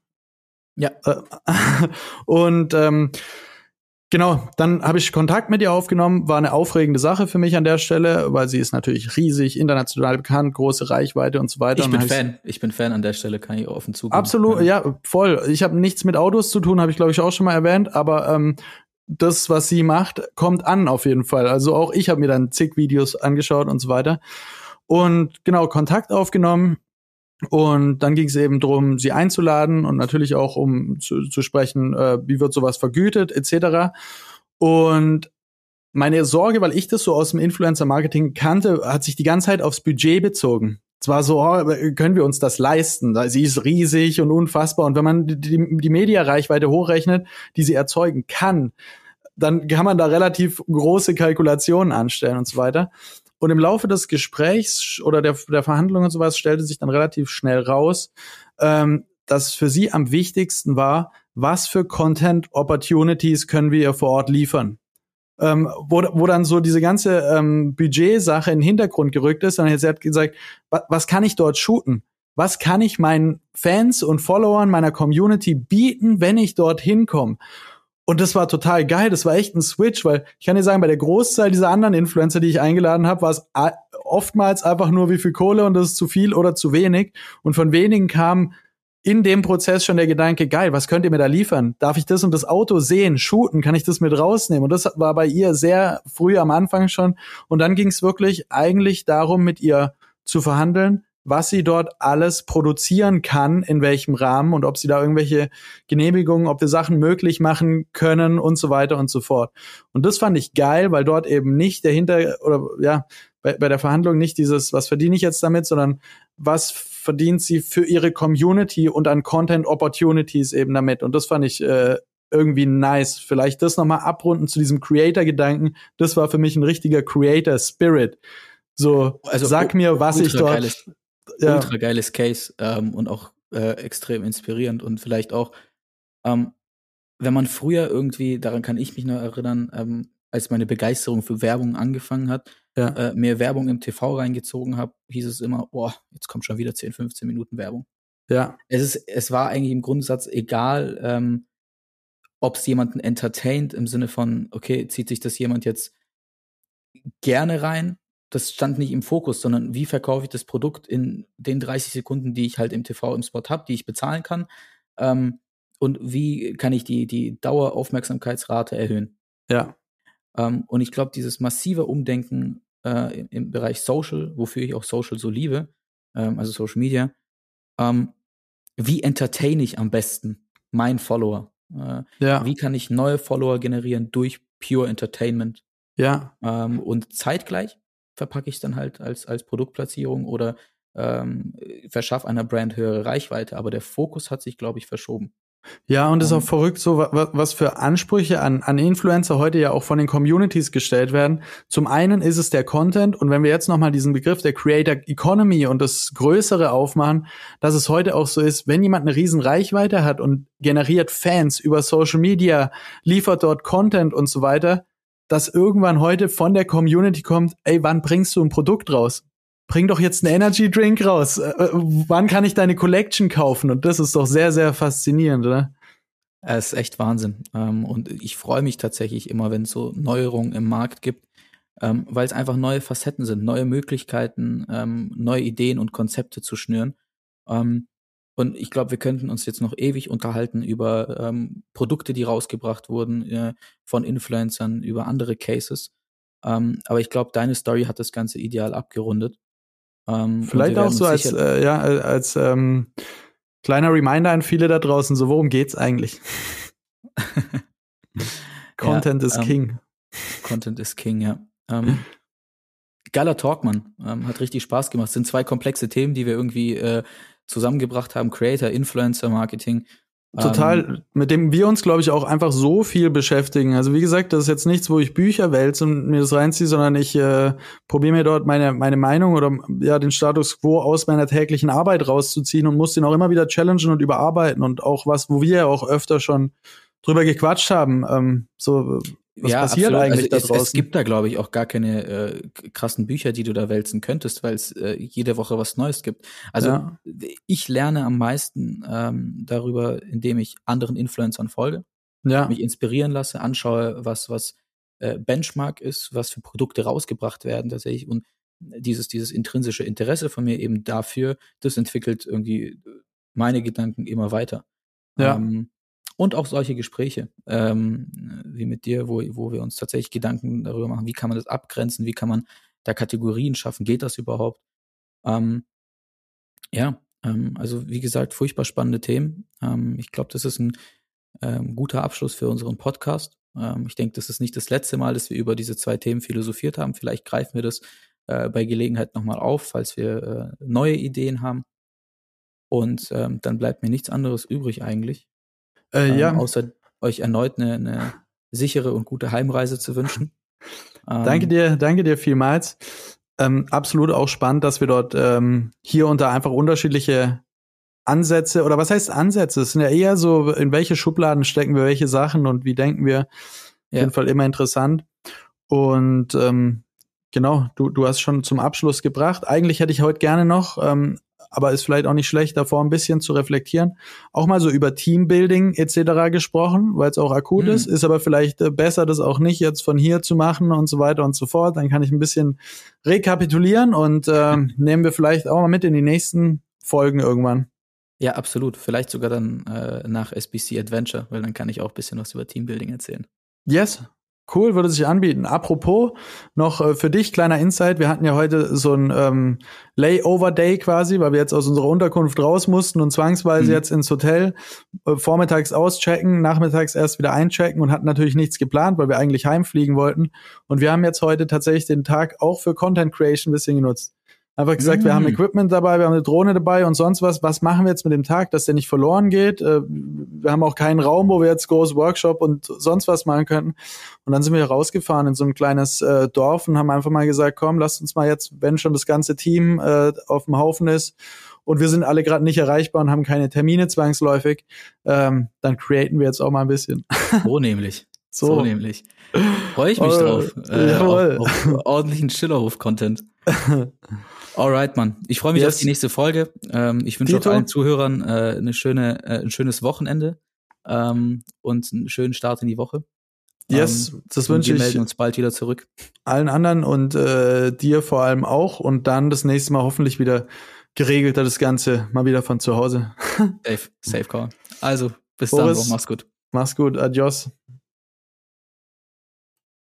Ja. Äh, [laughs] und ähm, Genau, dann habe ich Kontakt mit ihr aufgenommen, war eine aufregende Sache für mich an der Stelle, weil sie ist natürlich riesig, international bekannt, große Reichweite und so weiter. Ich bin Fan. Ich bin Fan an der Stelle, kann ich offen zugeben. Absolut, ja, voll. Ich habe nichts mit Autos zu tun, habe ich glaube ich auch schon mal erwähnt, aber ähm, das, was sie macht, kommt an auf jeden Fall. Also auch ich habe mir dann zig Videos angeschaut und so weiter. Und genau, Kontakt aufgenommen. Und dann ging es eben drum, sie einzuladen und natürlich auch um zu, zu sprechen, äh, wie wird sowas vergütet, etc. Und meine Sorge, weil ich das so aus dem Influencer-Marketing kannte, hat sich die ganze Zeit aufs Budget bezogen. Zwar so, oh, können wir uns das leisten? Sie ist riesig und unfassbar. Und wenn man die, die Mediareichweite hochrechnet, die sie erzeugen kann, dann kann man da relativ große Kalkulationen anstellen und so weiter. Und im Laufe des Gesprächs oder der, der Verhandlungen und sowas stellte sich dann relativ schnell raus, ähm, dass für sie am wichtigsten war, was für Content Opportunities können wir ihr vor Ort liefern ähm, wo, wo dann so diese ganze ähm, Budgetsache in den Hintergrund gerückt ist. Und sie hat gesagt, was, was kann ich dort shooten? Was kann ich meinen Fans und Followern meiner Community bieten, wenn ich dort hinkomme? Und das war total geil. Das war echt ein Switch, weil ich kann dir sagen, bei der Großzahl dieser anderen Influencer, die ich eingeladen habe, war es oftmals einfach nur wie viel Kohle und das ist zu viel oder zu wenig. Und von wenigen kam in dem Prozess schon der Gedanke, geil, was könnt ihr mir da liefern? Darf ich das und das Auto sehen, shooten? Kann ich das mit rausnehmen? Und das war bei ihr sehr früh am Anfang schon. Und dann ging es wirklich eigentlich darum, mit ihr zu verhandeln, was sie dort alles produzieren kann, in welchem Rahmen und ob sie da irgendwelche Genehmigungen, ob wir Sachen möglich machen können und so weiter und so fort. Und das fand ich geil, weil dort eben nicht der Hinter oder ja, bei, bei der Verhandlung nicht dieses, was verdiene ich jetzt damit, sondern was verdient sie für ihre Community und an Content Opportunities eben damit. Und das fand ich äh, irgendwie nice. Vielleicht das nochmal abrunden zu diesem Creator-Gedanken. Das war für mich ein richtiger Creator-Spirit. So, also, sag mir, was ich dort. Geiles, ja. Ultra geiles Case ähm, und auch äh, extrem inspirierend und vielleicht auch, ähm, wenn man früher irgendwie, daran kann ich mich noch erinnern, ähm, als meine Begeisterung für Werbung angefangen hat, ja. äh, mehr Werbung im TV reingezogen habe, hieß es immer, boah, jetzt kommt schon wieder 10, 15 Minuten Werbung. Ja. Es ist, es war eigentlich im Grundsatz egal, ähm, ob es jemanden entertaint im Sinne von, okay, zieht sich das jemand jetzt gerne rein? Das stand nicht im Fokus, sondern wie verkaufe ich das Produkt in den 30 Sekunden, die ich halt im TV im Spot habe, die ich bezahlen kann? Ähm, und wie kann ich die, die Daueraufmerksamkeitsrate erhöhen? Ja. Ähm, und ich glaube, dieses massive Umdenken äh, im, im, Bereich Social, wofür ich auch Social so liebe, ähm, also Social Media, ähm, wie entertain ich am besten mein Follower? Äh, ja. Wie kann ich neue Follower generieren durch Pure Entertainment? Ja. Ähm, und zeitgleich verpacke ich es dann halt als, als Produktplatzierung oder ähm, verschaffe einer Brand höhere Reichweite. Aber der Fokus hat sich, glaube ich, verschoben. Ja, und es ist auch verrückt, so was für Ansprüche an, an Influencer heute ja auch von den Communities gestellt werden. Zum einen ist es der Content und wenn wir jetzt nochmal diesen Begriff der Creator Economy und das Größere aufmachen, dass es heute auch so ist, wenn jemand eine riesen Reichweite hat und generiert Fans über Social Media, liefert dort Content und so weiter, dass irgendwann heute von der Community kommt, ey, wann bringst du ein Produkt raus? bring doch jetzt einen Energy Drink raus. Äh, äh, wann kann ich deine Collection kaufen? Und das ist doch sehr, sehr faszinierend, oder? Es ist echt Wahnsinn. Ähm, und ich freue mich tatsächlich immer, wenn es so Neuerungen im Markt gibt, ähm, weil es einfach neue Facetten sind, neue Möglichkeiten, ähm, neue Ideen und Konzepte zu schnüren. Und ich glaube, wir könnten uns jetzt noch ewig unterhalten über Produkte, die rausgebracht wurden äh, von Influencern, über andere Cases. aber ich glaube, deine Story hat das Ganze ideal abgerundet. Ähm, Vielleicht auch so als, äh, ja, als ähm, kleiner Reminder an viele da draußen, so worum geht's eigentlich? [laughs] Content ja, is ähm, King. Content is King, ja. Ähm, geiler Talk, Mann. Ähm, hat richtig Spaß gemacht. Es sind zwei komplexe Themen, die wir irgendwie äh, zusammengebracht haben. Creator, Influencer, Marketing. Total, ähm, mit dem wir uns, glaube ich, auch einfach so viel beschäftigen. Also wie gesagt, das ist jetzt nichts, wo ich Bücher wälze und mir das reinziehe, sondern ich äh, probiere mir dort meine, meine Meinung oder ja den Status quo aus meiner täglichen Arbeit rauszuziehen und muss den auch immer wieder challengen und überarbeiten und auch was, wo wir ja auch öfter schon drüber gequatscht haben. Ähm, so was ja, passiert absolut. eigentlich also da? Es, es gibt da, glaube ich, auch gar keine äh, krassen Bücher, die du da wälzen könntest, weil es äh, jede Woche was Neues gibt. Also ja. ich lerne am meisten ähm, darüber, indem ich anderen Influencern folge, ja. mich inspirieren lasse, anschaue, was was äh, Benchmark ist, was für Produkte rausgebracht werden tatsächlich und dieses dieses intrinsische Interesse von mir eben dafür, das entwickelt irgendwie meine Gedanken immer weiter. Ja. Ähm, und auch solche Gespräche ähm, wie mit dir, wo, wo wir uns tatsächlich Gedanken darüber machen, wie kann man das abgrenzen, wie kann man da Kategorien schaffen, geht das überhaupt? Ähm, ja, ähm, also wie gesagt, furchtbar spannende Themen. Ähm, ich glaube, das ist ein ähm, guter Abschluss für unseren Podcast. Ähm, ich denke, das ist nicht das letzte Mal, dass wir über diese zwei Themen philosophiert haben. Vielleicht greifen wir das äh, bei Gelegenheit nochmal auf, falls wir äh, neue Ideen haben. Und ähm, dann bleibt mir nichts anderes übrig eigentlich. Äh, ja. Ähm, außer euch erneut eine, eine sichere und gute Heimreise zu wünschen. [laughs] danke Ähm, dir, danke dir vielmals. Ähm, absolut auch spannend, dass wir dort ähm, hier unter einfach unterschiedliche Ansätze oder was heißt Ansätze? Es sind ja eher so, in welche Schubladen stecken wir welche Sachen und wie denken wir. Auf Ja. jeden Fall immer interessant. Und ähm, genau, du, du hast schon zum Abschluss gebracht. Eigentlich hätte ich heute gerne noch, ähm, aber ist vielleicht auch nicht schlecht, davor ein bisschen zu reflektieren, auch mal so über Teambuilding etc. gesprochen, weil es auch akut Mhm. ist, ist aber vielleicht äh, besser, das auch nicht jetzt von hier zu machen und so weiter und so fort. Dann kann ich ein bisschen rekapitulieren und ähm, nehmen wir vielleicht auch mal mit in die nächsten Folgen irgendwann. Ja, absolut. Vielleicht sogar dann äh, nach SBC Adventure, weil dann kann ich auch ein bisschen was über Teambuilding erzählen. Yes. Cool, würde sich anbieten. Apropos, noch äh, für dich kleiner Insight. Wir hatten ja heute so ein ähm, Layover-Day quasi, weil wir jetzt aus unserer Unterkunft raus mussten und zwangsweise Mhm. jetzt ins Hotel äh, vormittags auschecken, nachmittags erst wieder einchecken und hatten natürlich nichts geplant, weil wir eigentlich heimfliegen wollten. Und wir haben jetzt heute tatsächlich den Tag auch für Content Creation ein bisschen genutzt. Einfach gesagt, wir haben Mhm. Equipment dabei, wir haben eine Drohne dabei und sonst was. Was machen wir jetzt mit dem Tag, dass der nicht verloren geht? Äh, Wir haben auch keinen Raum, wo wir jetzt groß Workshop und sonst was machen könnten. Und dann sind wir rausgefahren in so ein kleines äh, Dorf und haben einfach mal gesagt, komm, lasst uns mal jetzt, wenn schon das ganze Team äh, auf dem Haufen ist und wir sind alle gerade nicht erreichbar und haben keine Termine zwangsläufig, ähm, dann createn wir jetzt auch mal ein bisschen. [laughs] So nämlich. So. So, nämlich. Freue ich mich Oh, drauf. Äh, jawohl. auf, auf ordentlichen Schillerhof-Content. [laughs] Alright, Mann. Ich freue mich Yes. auf die nächste Folge. Ähm, ich wünsche auch allen Zuhörern äh, eine schöne, äh, ein schönes Wochenende ähm, und einen schönen Start in die Woche. Yes, Ähm, das wünsche wir ich melden uns bald wieder zurück. allen anderen und äh, dir vor allem auch und dann das nächste Mal hoffentlich wieder geregelter das Ganze mal wieder von zu Hause. [laughs] Safe, safe call. Also, bis Boris. dann, mach's gut. Mach's gut, adios.